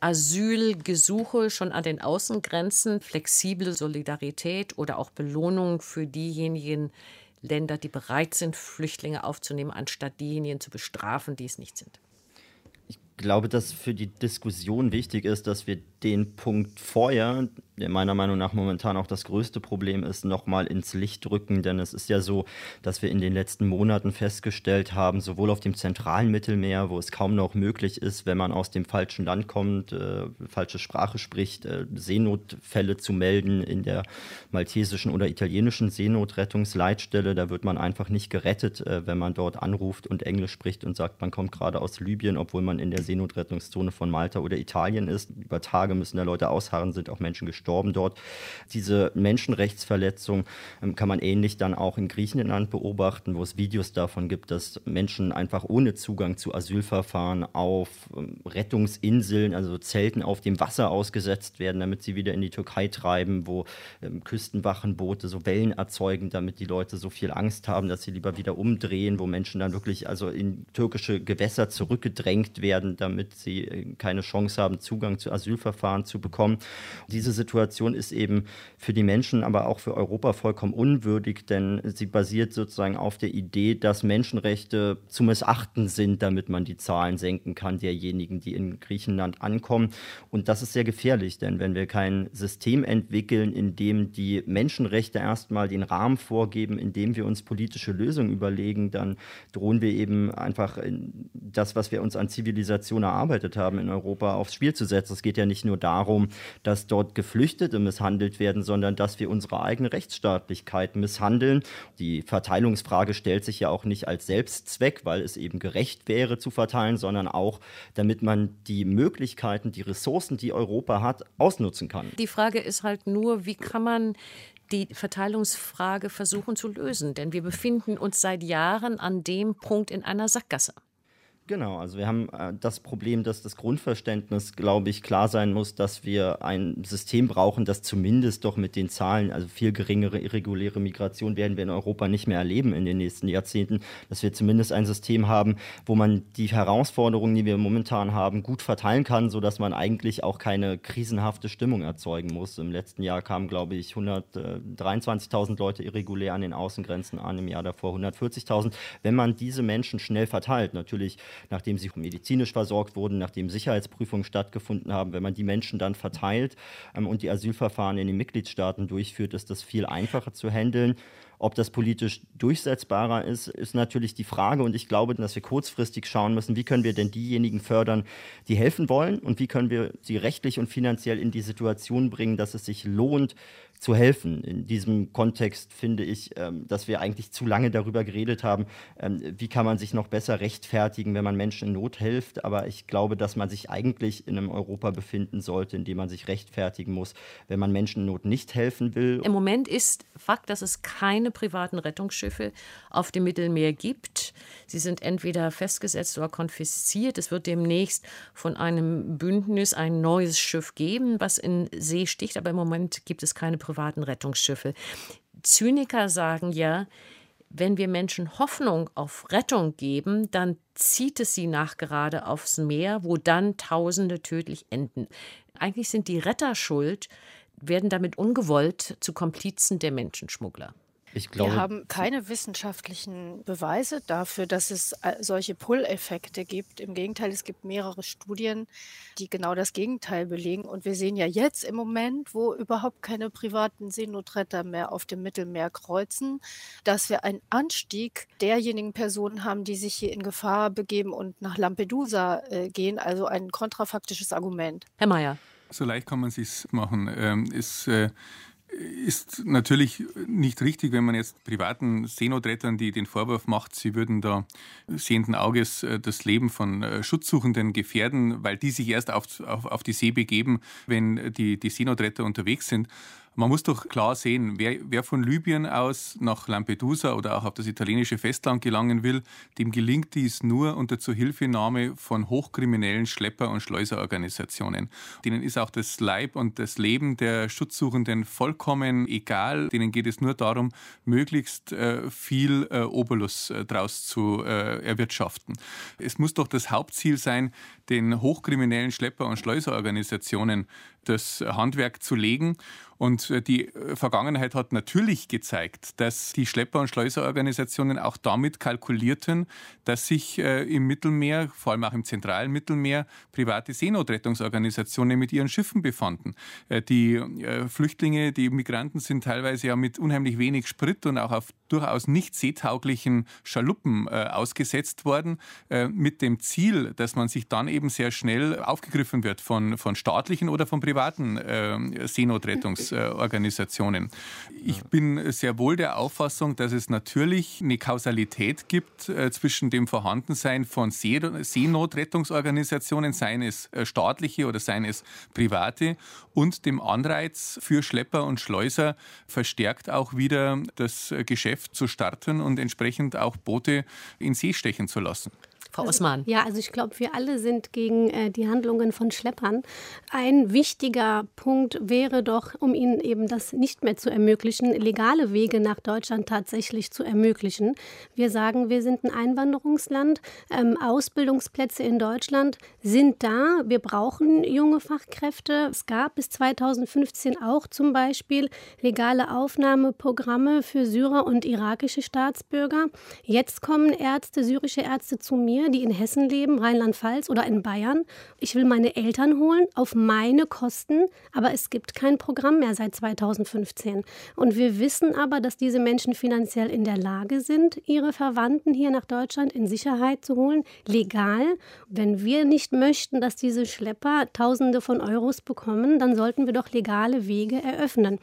Speaker 2: Asylgesuche schon an den Außengrenzen, flexible Solidarität oder auch Belohnung für diejenigen Länder, die bereit sind, Flüchtlinge aufzunehmen, anstatt diejenigen zu bestrafen, die es nicht sind?
Speaker 4: Ich glaube, dass für die Diskussion wichtig ist, dass wir den Punkt vorher, der meiner Meinung nach momentan auch das größte Problem ist, nochmal ins Licht rücken. Denn es ist ja so, dass wir in den letzten Monaten festgestellt haben, sowohl auf dem zentralen Mittelmeer, wo es kaum noch möglich ist, wenn man aus dem falschen Land kommt, äh, falsche Sprache spricht, äh, Seenotfälle zu melden in der maltesischen oder italienischen Seenotrettungsleitstelle. Da wird man einfach nicht gerettet, äh, wenn man dort anruft und Englisch spricht und sagt, man kommt gerade aus Libyen, obwohl man in der Seenotrettungszone von Malta oder Italien ist. Über Tage Tage müssen da Leute ausharren, sind auch Menschen gestorben dort. Diese Menschenrechtsverletzung ähm, kann man ähnlich dann auch in Griechenland beobachten, wo es Videos davon gibt, dass Menschen einfach ohne Zugang zu Asylverfahren auf ähm, Rettungsinseln, also Zelten auf dem Wasser ausgesetzt werden, damit sie wieder in die Türkei treiben, wo ähm, Küstenwachenboote so Wellen erzeugen, damit die Leute so viel Angst haben, dass sie lieber wieder umdrehen, wo Menschen dann wirklich also in türkische Gewässer zurückgedrängt werden, damit sie äh, keine Chance haben, Zugang zu Asylverfahren Asylverfahren zu bekommen. Diese Situation ist eben für die Menschen, aber auch für Europa vollkommen unwürdig, denn sie basiert sozusagen auf der Idee, dass Menschenrechte zu missachten sind, damit man die Zahlen senken kann derjenigen, die in Griechenland ankommen. Und das ist sehr gefährlich, denn wenn wir kein System entwickeln, in dem die Menschenrechte erstmal den Rahmen vorgeben, in dem wir uns politische Lösungen überlegen, dann drohen wir eben einfach das, was wir uns an Zivilisation erarbeitet haben in Europa, aufs Spiel zu setzen. Es geht ja nicht nur darum, dass dort Geflüchtete misshandelt werden, sondern dass wir unsere eigene Rechtsstaatlichkeit misshandeln. Die Verteilungsfrage stellt sich ja auch nicht als Selbstzweck, weil es eben gerecht wäre zu verteilen, sondern auch, damit man die Möglichkeiten, die Ressourcen, die Europa hat, ausnutzen kann.
Speaker 2: Die Frage ist halt nur, wie kann man die Verteilungsfrage versuchen zu lösen. Denn wir befinden uns seit Jahren an dem Punkt in einer Sackgasse.
Speaker 4: Genau, also wir haben äh, das Problem, dass das Grundverständnis, glaube ich, klar sein muss, dass wir ein System brauchen, das zumindest doch mit den Zahlen, also viel geringere irreguläre Migration werden wir in Europa nicht mehr erleben in den nächsten Jahrzehnten, dass wir zumindest ein System haben, wo man die Herausforderungen, die wir momentan haben, gut verteilen kann, sodass man eigentlich auch keine krisenhafte Stimmung erzeugen muss. Im letzten Jahr kamen, glaube ich, 123.000 Leute irregulär an den Außengrenzen an, im Jahr davor 140.000. Wenn man diese Menschen schnell verteilt, natürlich nachdem sie medizinisch versorgt wurden, nachdem Sicherheitsprüfungen stattgefunden haben. Wenn man die Menschen dann verteilt ähm, und die Asylverfahren in den Mitgliedstaaten durchführt, ist das viel einfacher zu handeln. Ob das politisch durchsetzbarer ist, ist natürlich die Frage. Und ich glaube, dass wir kurzfristig schauen müssen, wie können wir denn diejenigen fördern, die helfen wollen und wie können wir sie rechtlich und finanziell in die Situation bringen, dass es sich lohnt, zu helfen. In diesem Kontext finde ich, ähm, dass wir eigentlich zu lange darüber geredet haben, ähm, wie kann man sich noch besser rechtfertigen, wenn man Menschen in Not hilft. Aber ich glaube, dass man sich eigentlich in einem Europa befinden sollte, in dem man sich rechtfertigen muss, wenn man Menschen in Not nicht helfen will.
Speaker 2: Im Moment ist Fakt, dass es keine privaten Rettungsschiffe auf dem Mittelmeer gibt. Sie sind entweder festgesetzt oder konfisziert. Es wird demnächst von einem Bündnis ein neues Schiff geben, was in See sticht. Aber im Moment gibt es keine privaten Rettungsschiffe. Zyniker sagen ja, wenn wir Menschen Hoffnung auf Rettung geben, dann zieht es sie nachgerade aufs Meer, wo dann Tausende tödlich enden. Eigentlich sind die Retter schuld, werden damit ungewollt zu Komplizen der Menschenschmuggler.
Speaker 5: Ich glaube, wir haben keine wissenschaftlichen Beweise dafür, dass es äh, solche Pull-Effekte gibt. Im Gegenteil, es gibt mehrere Studien, die genau das Gegenteil belegen. Und wir sehen ja jetzt im Moment, wo überhaupt keine privaten Seenotretter mehr auf dem Mittelmeer kreuzen, dass wir einen Anstieg derjenigen Personen haben, die sich hier in Gefahr begeben und nach Lampedusa äh, gehen. Also ein kontrafaktisches Argument.
Speaker 2: Herr Mayer.
Speaker 6: So leicht kann man es machen. Ähm, es, äh ist natürlich nicht richtig, wenn man jetzt privaten Seenotrettern, die den Vorwurf macht, sie würden da sehenden Auges äh, das Leben von äh, Schutzsuchenden gefährden, weil die sich erst auf, auf, auf die See begeben, wenn die, die Seenotretter unterwegs sind. Man muss doch klar sehen, wer, wer, von Libyen aus nach Lampedusa oder auch auf das italienische Festland gelangen will, dem gelingt dies nur unter Zuhilfenahme von hochkriminellen Schlepper- und Schleuserorganisationen. Denen ist auch das Leib und das Leben der Schutzsuchenden vollkommen egal. Denen geht es nur darum, möglichst äh, viel äh, Obolus äh, daraus zu äh, erwirtschaften. Es muss doch das Hauptziel sein, den hochkriminellen Schlepper- und Schleuserorganisationen das Handwerk zu legen. Und äh, die äh, Vergangenheit hat natürlich gezeigt, dass die Schlepper- und Schleuserorganisationen auch damit kalkulierten, dass sich äh, im Mittelmeer, vor allem auch im zentralen Mittelmeer, private Seenotrettungsorganisationen mit ihren Schiffen befanden. Die Flüchtlinge, die Migranten sind teilweise ja mit unheimlich wenig Sprit und auch auf durchaus nicht seetauglichen Schaluppen ausgesetzt worden, mit dem Ziel, dass man sich dann eben sehr schnell aufgegriffen wird von, von staatlichen oder von privaten Seenotrettungs Organisationen. Ich bin sehr wohl der Auffassung, dass es natürlich eine Kausalität gibt äh, zwischen dem Vorhandensein von Seenotrettungsorganisationen, seien es äh, staatliche oder seien es private, und dem Anreiz für Schlepper und Schleuser verstärkt auch wieder das Geschäft zu starten und entsprechend auch Boote in See stechen zu lassen.
Speaker 2: Frau also, Osman.
Speaker 3: Ja, also ich glaube, wir alle sind gegen äh, die Handlungen von Schleppern. Ein wichtiger Punkt wäre doch, um ihnen eben das nicht mehr zu ermöglichen, legale Wege nach Deutschland tatsächlich zu ermöglichen. Wir sagen, wir sind ein Einwanderungsland. Ähm, Ausbildungsplätze in Deutschland sind da. Wir brauchen junge Fachkräfte. Es gab bis 2015 auch zum Beispiel legale Aufnahmeprogramme für Syrer und irakische Staatsbürger. Jetzt kommen Ärzte, syrische Ärzte zu mir die in Hessen leben, Rheinland-Pfalz oder in Bayern. Ich will meine Eltern holen auf meine Kosten, aber es gibt kein Programm mehr seit 2015. Und wir wissen aber, dass diese Menschen finanziell in der Lage sind, ihre Verwandten hier nach Deutschland in Sicherheit zu holen, legal. Wenn wir nicht möchten, dass diese Schlepper Tausende von Euros bekommen, dann sollten wir doch legale Wege eröffnen.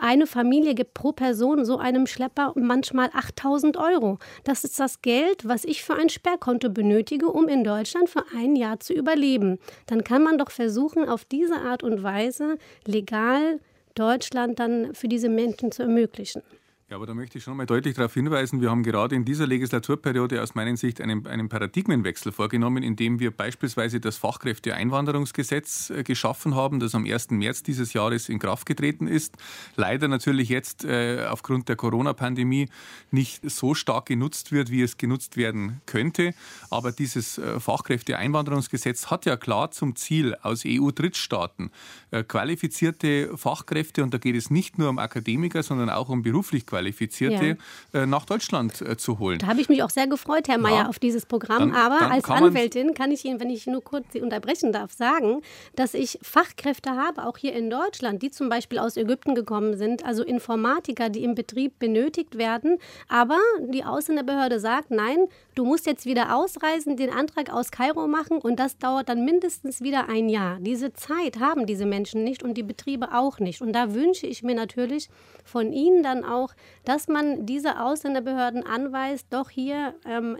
Speaker 3: Eine Familie gibt pro Person so einem Schlepper manchmal 8000 Euro. Das ist das Geld, was ich für ein Sperrkonto benötige, um in Deutschland für ein Jahr zu überleben. Dann kann man doch versuchen, auf diese Art und Weise legal Deutschland dann für diese Menschen zu ermöglichen.
Speaker 6: Ja, aber da möchte ich schon mal deutlich darauf hinweisen, wir haben gerade in dieser Legislaturperiode aus meiner Sicht einen, einen Paradigmenwechsel vorgenommen, indem wir beispielsweise das Fachkräfteeinwanderungsgesetz äh, geschaffen haben, das am 1. März dieses Jahres in Kraft getreten ist. Leider natürlich jetzt äh, aufgrund der Corona-Pandemie nicht so stark genutzt wird, wie es genutzt werden könnte. Aber dieses äh, Fachkräfteeinwanderungsgesetz hat ja klar zum Ziel, aus EU-Drittstaaten äh, qualifizierte Fachkräfte, und da geht es nicht nur um Akademiker, sondern auch um beruflich qualifizierte Qualifizierte ja. Äh, nach Deutschland äh, zu holen.
Speaker 3: Da habe ich mich auch sehr gefreut, Herr Mayer, ja. auf dieses Programm. Dann, Aber dann als Anwältin kann ich Ihnen, wenn ich nur kurz Sie unterbrechen darf, sagen, dass ich Fachkräfte habe, auch hier in Deutschland, die zum Beispiel aus Ägypten gekommen sind, also Informatiker, die im Betrieb benötigt werden. Aber die Ausländerbehörde sagt, nein, du musst jetzt wieder ausreisen, den Antrag aus Kairo machen und das dauert dann mindestens wieder ein Jahr. Diese Zeit haben diese Menschen nicht und die Betriebe auch nicht. Und da wünsche ich mir natürlich von Ihnen dann auch, dass man diese Ausländerbehörden anweist, doch hier ähm,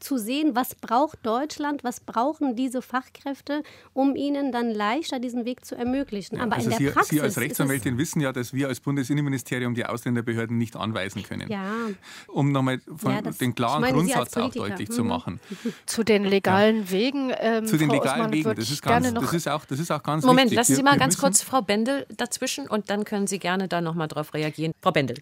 Speaker 3: zu sehen, was braucht Deutschland, was brauchen diese Fachkräfte, um ihnen dann leichter diesen Weg zu ermöglichen.
Speaker 6: Ja, Aber also in der Sie, Praxis Sie als Rechtsanwältin wissen ja, dass wir als Bundesinnenministerium die Ausländerbehörden nicht anweisen können.
Speaker 3: Ja.
Speaker 6: Um nochmal ja, den klaren meine, Grundsatz auch deutlich mhm. zu machen.
Speaker 5: Zu den legalen ja. Wegen.
Speaker 6: Ähm, zu den Frau legalen Osman, Wegen, das ist, ganz, das, ist auch, das ist auch ganz
Speaker 2: Moment,
Speaker 6: wichtig.
Speaker 2: lassen Sie mal ganz kurz Frau Bendel dazwischen und dann können Sie gerne da nochmal drauf reagieren. Frau Bendel.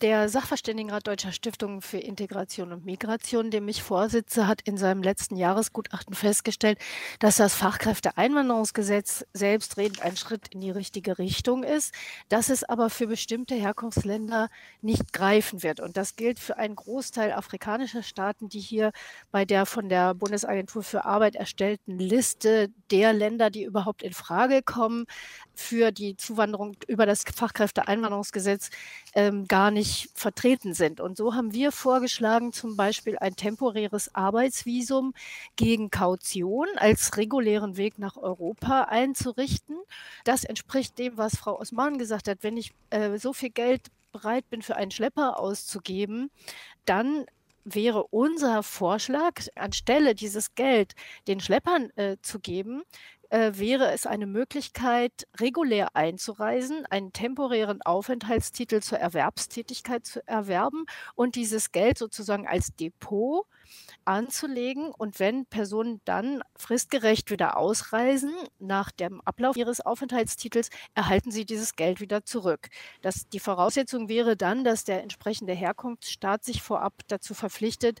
Speaker 5: Der Sachverständigenrat Deutscher Stiftungen für Integration und Migration, dem ich vorsitze, hat in seinem letzten Jahresgutachten festgestellt, dass das Fachkräfteeinwanderungsgesetz selbstredend ein Schritt in die richtige Richtung ist, dass es aber für bestimmte Herkunftsländer nicht greifen wird. Und das gilt für einen Großteil afrikanischer Staaten, die hier bei der von der Bundesagentur für Arbeit erstellten Liste der Länder, die überhaupt in Frage kommen, für die Zuwanderung über das Fachkräfteeinwanderungsgesetz ähm, gar nicht vertreten sind. Und so haben wir vorgeschlagen, zum Beispiel ein temporäres Arbeitsvisum gegen Kaution als regulären Weg nach Europa einzurichten. Das entspricht dem, was Frau Osman gesagt hat. Wenn ich äh, so viel Geld bereit bin, für einen Schlepper auszugeben, dann wäre unser Vorschlag, anstelle dieses Geld den Schleppern äh, zu geben, äh, wäre es eine Möglichkeit, regulär einzureisen, einen temporären Aufenthaltstitel zur Erwerbstätigkeit zu erwerben und dieses Geld sozusagen als Depot anzulegen. Und wenn Personen dann fristgerecht wieder ausreisen, nach dem Ablauf ihres Aufenthaltstitels, erhalten sie dieses Geld wieder zurück. Das, die Voraussetzung wäre dann, dass der entsprechende Herkunftsstaat sich vorab dazu verpflichtet,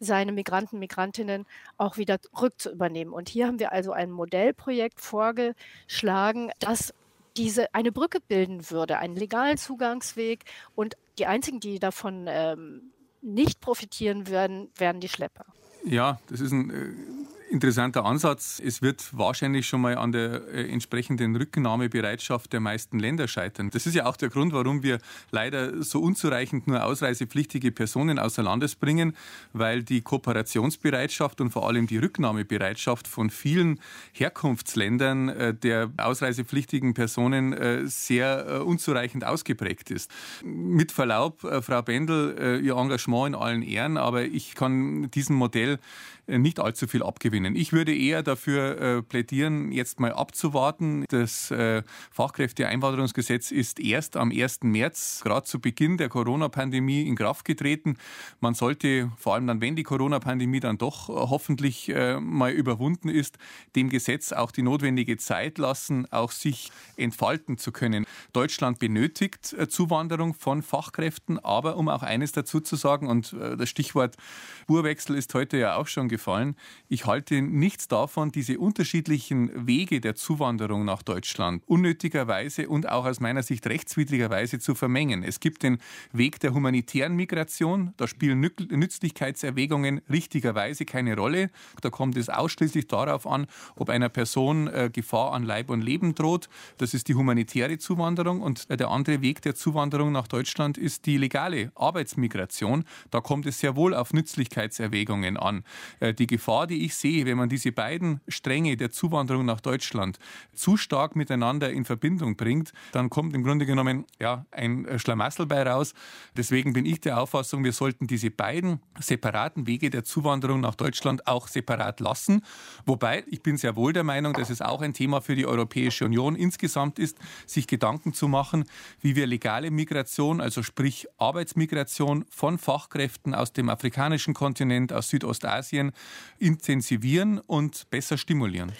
Speaker 5: seine Migranten, Migrantinnen auch wieder rückzuübernehmen. Und hier haben wir also ein Modellprojekt vorgeschlagen, das diese eine Brücke bilden würde, einen legalen Zugangsweg. Und die einzigen, die davon ähm, nicht profitieren werden, werden die Schlepper.
Speaker 6: Ja, das ist ein äh, interessanter Ansatz. Es wird wahrscheinlich schon mal an der äh, entsprechenden Rücknahmebereitschaft der meisten Länder scheitern. Das ist ja auch der Grund, warum wir leider so unzureichend nur ausreisepflichtige Personen außer Landes bringen, weil die Kooperationsbereitschaft und vor allem die Rücknahmebereitschaft von vielen Herkunftsländern äh, der ausreisepflichtigen Personen äh, sehr unzureichend ausgeprägt ist. Mit Verlaub, Frau Bendel, Ihr Engagement in allen Ehren, aber ich kann diesem Modell äh, nicht allzu viel abgewinnen. Ich würde eher dafür äh, plädieren, jetzt mal abzuwarten. Das äh, Fachkräfteeinwanderungsgesetz ist erst am 1. März, gerade zu Beginn der Corona-Pandemie, in Kraft getreten. Man sollte, vor allem dann, wenn die Corona-Pandemie dann doch äh, hoffentlich äh, mal überwunden ist, dem Gesetz auch die notwendige Zeit lassen, auch sich entfalten zu können. Deutschland benötigt äh, Zuwanderung von Fachkräften, aber um auch eines dazu zu sagen, und das Stichwort Spurwechsel ist heute ja auch schon gefallen. Ich halte nichts davon, diese unterschiedlichen Wege der Zuwanderung nach Deutschland unnötigerweise und auch aus meiner Sicht rechtswidrigerweise zu vermengen. Es gibt den Weg der humanitären Migration. Da spielen Nützlichkeitserwägungen richtigerweise keine Rolle. Da kommt es ausschließlich darauf an, ob einer Person äh, Gefahr an Leib und Leben droht. Das ist die humanitäre Zuwanderung. Und der andere Weg der Zuwanderung nach Deutschland ist die legale Arbeitsmigration. Da kommt es sehr wohl auf Nützlichkeitserwägungen an. Äh, die Gefahr, die ich sehe, wenn man diese beiden Stränge der Zuwanderung nach Deutschland zu stark miteinander in Verbindung bringt, dann kommt im Grunde genommen ja, ein Schlamassel bei raus. Deswegen bin ich der Auffassung, wir sollten diese beiden separaten Wege der Zuwanderung nach Deutschland auch separat lassen. Wobei ich bin sehr wohl der Meinung, dass es auch ein Thema für die Europäische Union insgesamt ist, sich Gedanken zu machen, wie wir legale Migration, also sprich Arbeitsmigration von Fachkräften aus dem afrikanischen Kontinent, aus Südostasien intensivieren und besser stimulieren.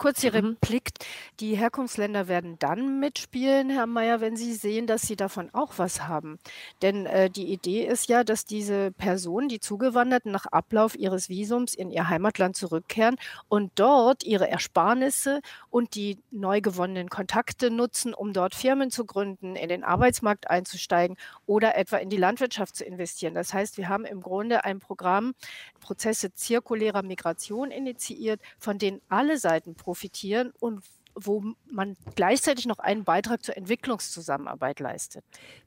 Speaker 5: Kurz die mhm. Replik. Die Herkunftsländer werden dann mitspielen, Herr Mayer, wenn sie sehen, dass sie davon auch was haben. Denn äh, die Idee ist ja, dass diese Personen, die Zugewanderten nach Ablauf ihres Visums in ihr Heimatland zurückkehren und dort ihre Ersparnisse und die neu gewonnenen Kontakte nutzen, um dort Firmen zu gründen, in den Arbeitsmarkt einzusteigen oder etwa in die Landwirtschaft zu investieren. Das heißt, wir haben im Grunde ein Programm, Prozesse zirkulärer Migration initiiert, von denen alle Seiten profitieren profitieren und wo man gleichzeitig noch einen Beitrag zur Entwicklungszusammenarbeit leistet.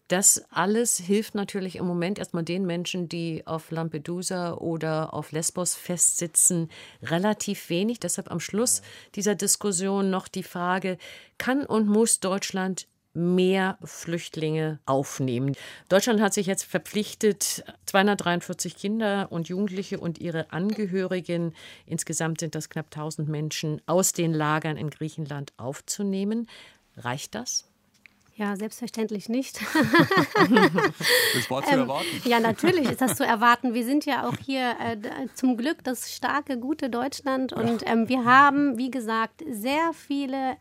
Speaker 2: Das alles hilft natürlich im Moment erstmal den Menschen, die auf Lampedusa oder auf Lesbos festsitzen, relativ wenig. Deshalb am Schluss dieser Diskussion noch die Frage, kann und muss Deutschland mehr Flüchtlinge aufnehmen. Deutschland hat sich jetzt verpflichtet, 243 Kinder und Jugendliche und ihre Angehörigen, insgesamt sind das knapp 1000 Menschen, aus den Lagern in Griechenland aufzunehmen. Reicht das?
Speaker 3: Ja, selbstverständlich nicht.
Speaker 6: das war zu ähm, erwarten.
Speaker 3: ja, natürlich ist das zu erwarten. Wir sind ja auch hier äh, zum Glück das starke, gute Deutschland und ähm, wir haben, wie gesagt, sehr viele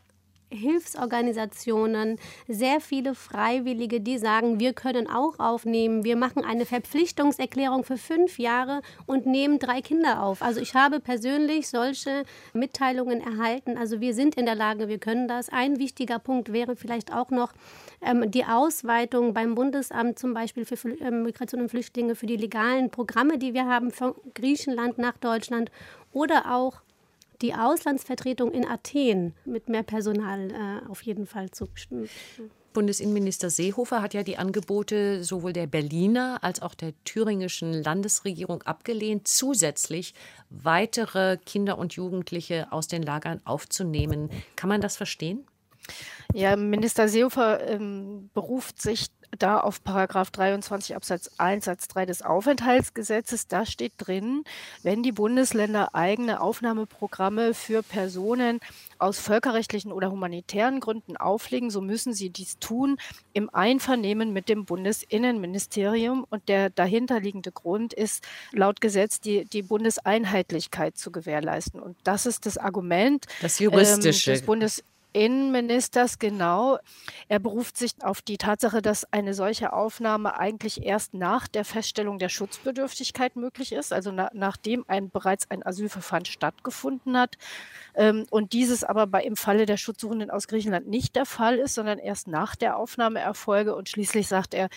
Speaker 3: Hilfsorganisationen, sehr viele Freiwillige, die sagen, wir können auch aufnehmen. Wir machen eine Verpflichtungserklärung für fünf Jahre und nehmen drei Kinder auf. Also ich habe persönlich solche Mitteilungen erhalten. Also wir sind in der Lage, wir können das. Ein wichtiger Punkt wäre vielleicht auch noch ähm, die Ausweitung beim Bundesamt zum Beispiel für ähm, Migration und Flüchtlinge, für die legalen Programme, die wir haben von Griechenland nach Deutschland oder auch die Auslandsvertretung in Athen mit mehr Personal äh, auf jeden Fall zu bestimmen.
Speaker 2: Bundesinnenminister Seehofer hat ja die Angebote sowohl der Berliner als auch der thüringischen Landesregierung abgelehnt, zusätzlich weitere Kinder und Jugendliche aus den Lagern aufzunehmen. Kann man das verstehen?
Speaker 5: Ja, Minister Seehofer ähm, beruft sich da auf Paragraph 23 Absatz 1 Satz 3 des Aufenthaltsgesetzes, da steht drin, wenn die Bundesländer eigene Aufnahmeprogramme für Personen aus völkerrechtlichen oder humanitären Gründen auflegen, so müssen sie dies tun im Einvernehmen mit dem Bundesinnenministerium. Und der dahinterliegende Grund ist laut Gesetz die, die Bundeseinheitlichkeit zu gewährleisten. Und das ist das Argument
Speaker 2: das juristische.
Speaker 5: Ähm, des Bundes Innenministers genau. Er beruft sich auf die Tatsache, dass eine solche Aufnahme eigentlich erst nach der Feststellung der Schutzbedürftigkeit möglich ist, also na, nachdem ein, bereits ein Asylverfahren stattgefunden hat. Ähm, und dieses aber bei, im Falle der Schutzsuchenden aus Griechenland nicht der Fall ist, sondern erst nach der Aufnahme erfolge. Und schließlich sagt er,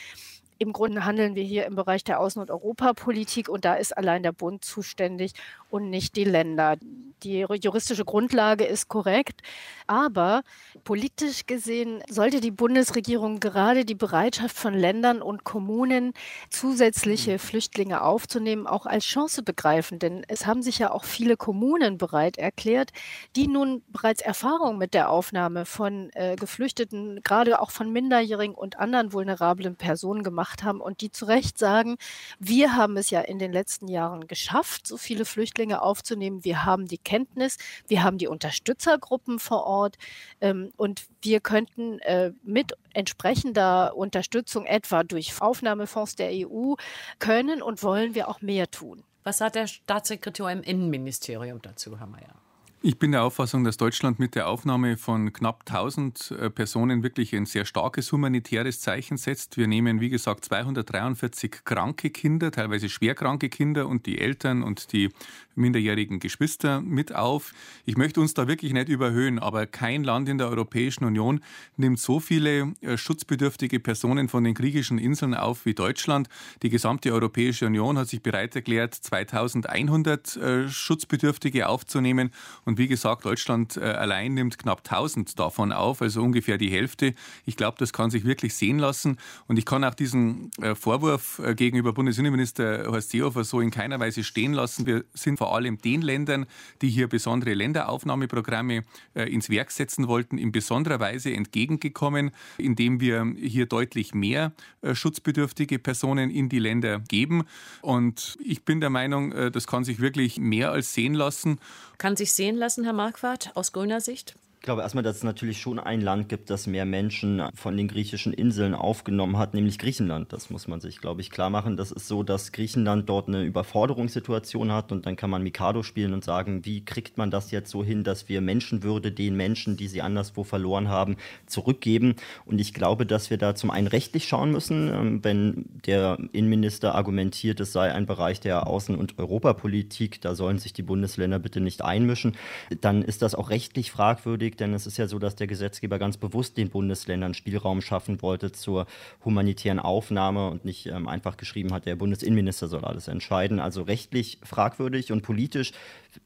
Speaker 5: im Grunde handeln wir hier im Bereich der Außen- und Europapolitik und da ist allein der Bund zuständig und nicht die Länder. Die juristische Grundlage ist korrekt, aber politisch gesehen sollte die Bundesregierung gerade die Bereitschaft von Ländern und Kommunen, zusätzliche mhm. Flüchtlinge aufzunehmen, auch als Chance begreifen. Denn es haben sich ja auch viele Kommunen bereit erklärt, die nun bereits Erfahrung mit der Aufnahme von äh, Geflüchteten, gerade auch von Minderjährigen und anderen vulnerablen Personen gemacht haben und die zu Recht sagen, wir haben es ja in den letzten Jahren geschafft, so viele Flüchtlinge aufzunehmen. Wir haben die Kenntnis, wir haben die Unterstützergruppen vor Ort ähm, und wir könnten äh, mit entsprechender Unterstützung, etwa durch Aufnahmefonds der EU, können und wollen wir auch mehr tun.
Speaker 2: Was hat der Staatssekretär im Innenministerium dazu, Herr Mayer?
Speaker 6: Ich bin der Auffassung, dass Deutschland mit der Aufnahme von knapp 1000 äh, Personen wirklich ein sehr starkes humanitäres Zeichen setzt. Wir nehmen, wie gesagt, 243 kranke Kinder, teilweise schwerkranke Kinder und die Eltern und die minderjährigen Geschwister mit auf. Ich möchte uns da wirklich nicht überhöhen, aber kein Land in der Europäischen Union nimmt so viele äh, schutzbedürftige Personen von den griechischen Inseln auf wie Deutschland. Die gesamte Europäische Union hat sich bereit erklärt, 2100 äh, Schutzbedürftige aufzunehmen. Und wie gesagt, Deutschland äh, allein nimmt knapp 1000 davon auf, also ungefähr die Hälfte. Ich glaube, das kann sich wirklich sehen lassen. Und ich kann auch diesen Vorwurf gegenüber Bundesinnenminister Horst Seehofer so in keiner Weise stehen lassen. Wir sind vor allem den Ländern, die hier besondere Länderaufnahmeprogramme äh, ins Werk setzen wollten, in besonderer Weise entgegengekommen, indem wir hier deutlich mehr äh, schutzbedürftige Personen in die Länder geben. Und ich bin der Meinung, äh, das kann sich wirklich mehr als sehen lassen.
Speaker 2: Kann sich sehen lassen, Herr Marquardt, aus grüner Sicht?
Speaker 4: Ich glaube erstmal, dass es natürlich schon ein Land gibt, das mehr Menschen von den griechischen Inseln aufgenommen hat, nämlich Griechenland. Das muss man sich, glaube ich, klar machen. Das ist so, dass Griechenland dort eine Überforderungssituation hat und dann kann man Mikado spielen und sagen, wie kriegt man das jetzt so hin, dass wir Menschenwürde den Menschen, die sie anderswo verloren haben, zurückgeben. Und ich glaube, dass wir da zum einen rechtlich schauen müssen, ähm, wenn der Innenminister argumentiert, es sei ein Bereich der Außen- und Europapolitik, da sollen sich die Bundesländer bitte nicht einmischen, dann ist das auch rechtlich fragwürdig denn es ist ja so, dass der Gesetzgeber ganz bewusst den Bundesländern Spielraum schaffen wollte zur humanitären Aufnahme und nicht ähm, einfach geschrieben hat, der Bundesinnenminister soll alles entscheiden. Also rechtlich fragwürdig und politisch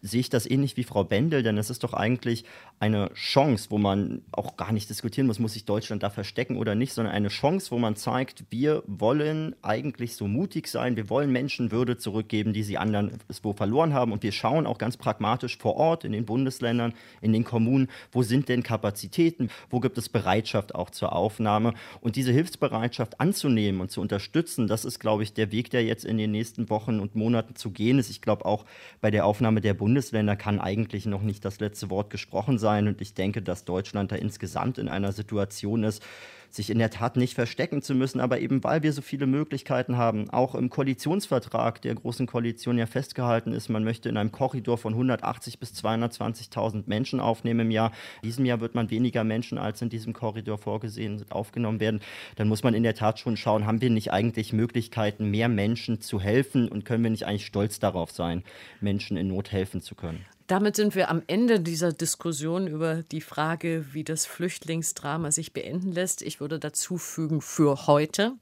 Speaker 4: sehe ich das ähnlich wie Frau Bendel, denn es ist doch eigentlich eine Chance, wo man auch gar nicht diskutieren muss, muss sich Deutschland da verstecken oder nicht, sondern eine Chance, wo man zeigt, wir wollen eigentlich so mutig sein, wir wollen Menschen Würde zurückgeben, die sie anderen wo verloren haben und wir schauen auch ganz pragmatisch vor Ort in den Bundesländern, in den Kommunen, wo sind denn Kapazitäten, wo gibt es Bereitschaft auch zur Aufnahme und diese Hilfsbereitschaft anzunehmen und zu unterstützen, das ist, glaube ich, der Weg, der jetzt in den nächsten Wochen und Monaten zu gehen ist. Ich glaube auch bei der Aufnahme der Bundesländer kann eigentlich noch nicht das letzte Wort gesprochen sein. Und ich denke, dass Deutschland da insgesamt in einer Situation ist, sich in der Tat nicht verstecken zu müssen, aber eben weil wir so viele Möglichkeiten haben, auch im Koalitionsvertrag der Großen Koalition ja festgehalten ist, man möchte in einem Korridor von 180 bis 220.000 Menschen aufnehmen im Jahr. In diesem Jahr wird man weniger Menschen als in diesem Korridor vorgesehen aufgenommen werden. Dann muss man in der Tat schon schauen, haben wir nicht eigentlich Möglichkeiten, mehr Menschen zu helfen und können wir nicht eigentlich stolz darauf sein, Menschen in Not helfen zu können?
Speaker 2: Damit sind wir am Ende dieser Diskussion über die Frage, wie das Flüchtlingsdrama sich beenden lässt. Ich würde dazu fügen für heute.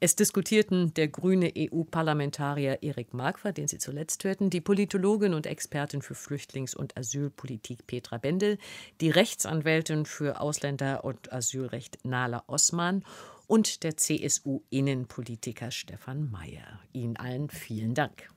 Speaker 2: Es diskutierten der grüne EU-Parlamentarier Erik Marquardt, den Sie zuletzt hörten, die Politologin und Expertin für Flüchtlings- und Asylpolitik Petra Bendel, die Rechtsanwältin für Ausländer- und Asylrecht Nala Osman und der CSU-Innenpolitiker Stefan Mayer. Ihnen allen vielen Dank.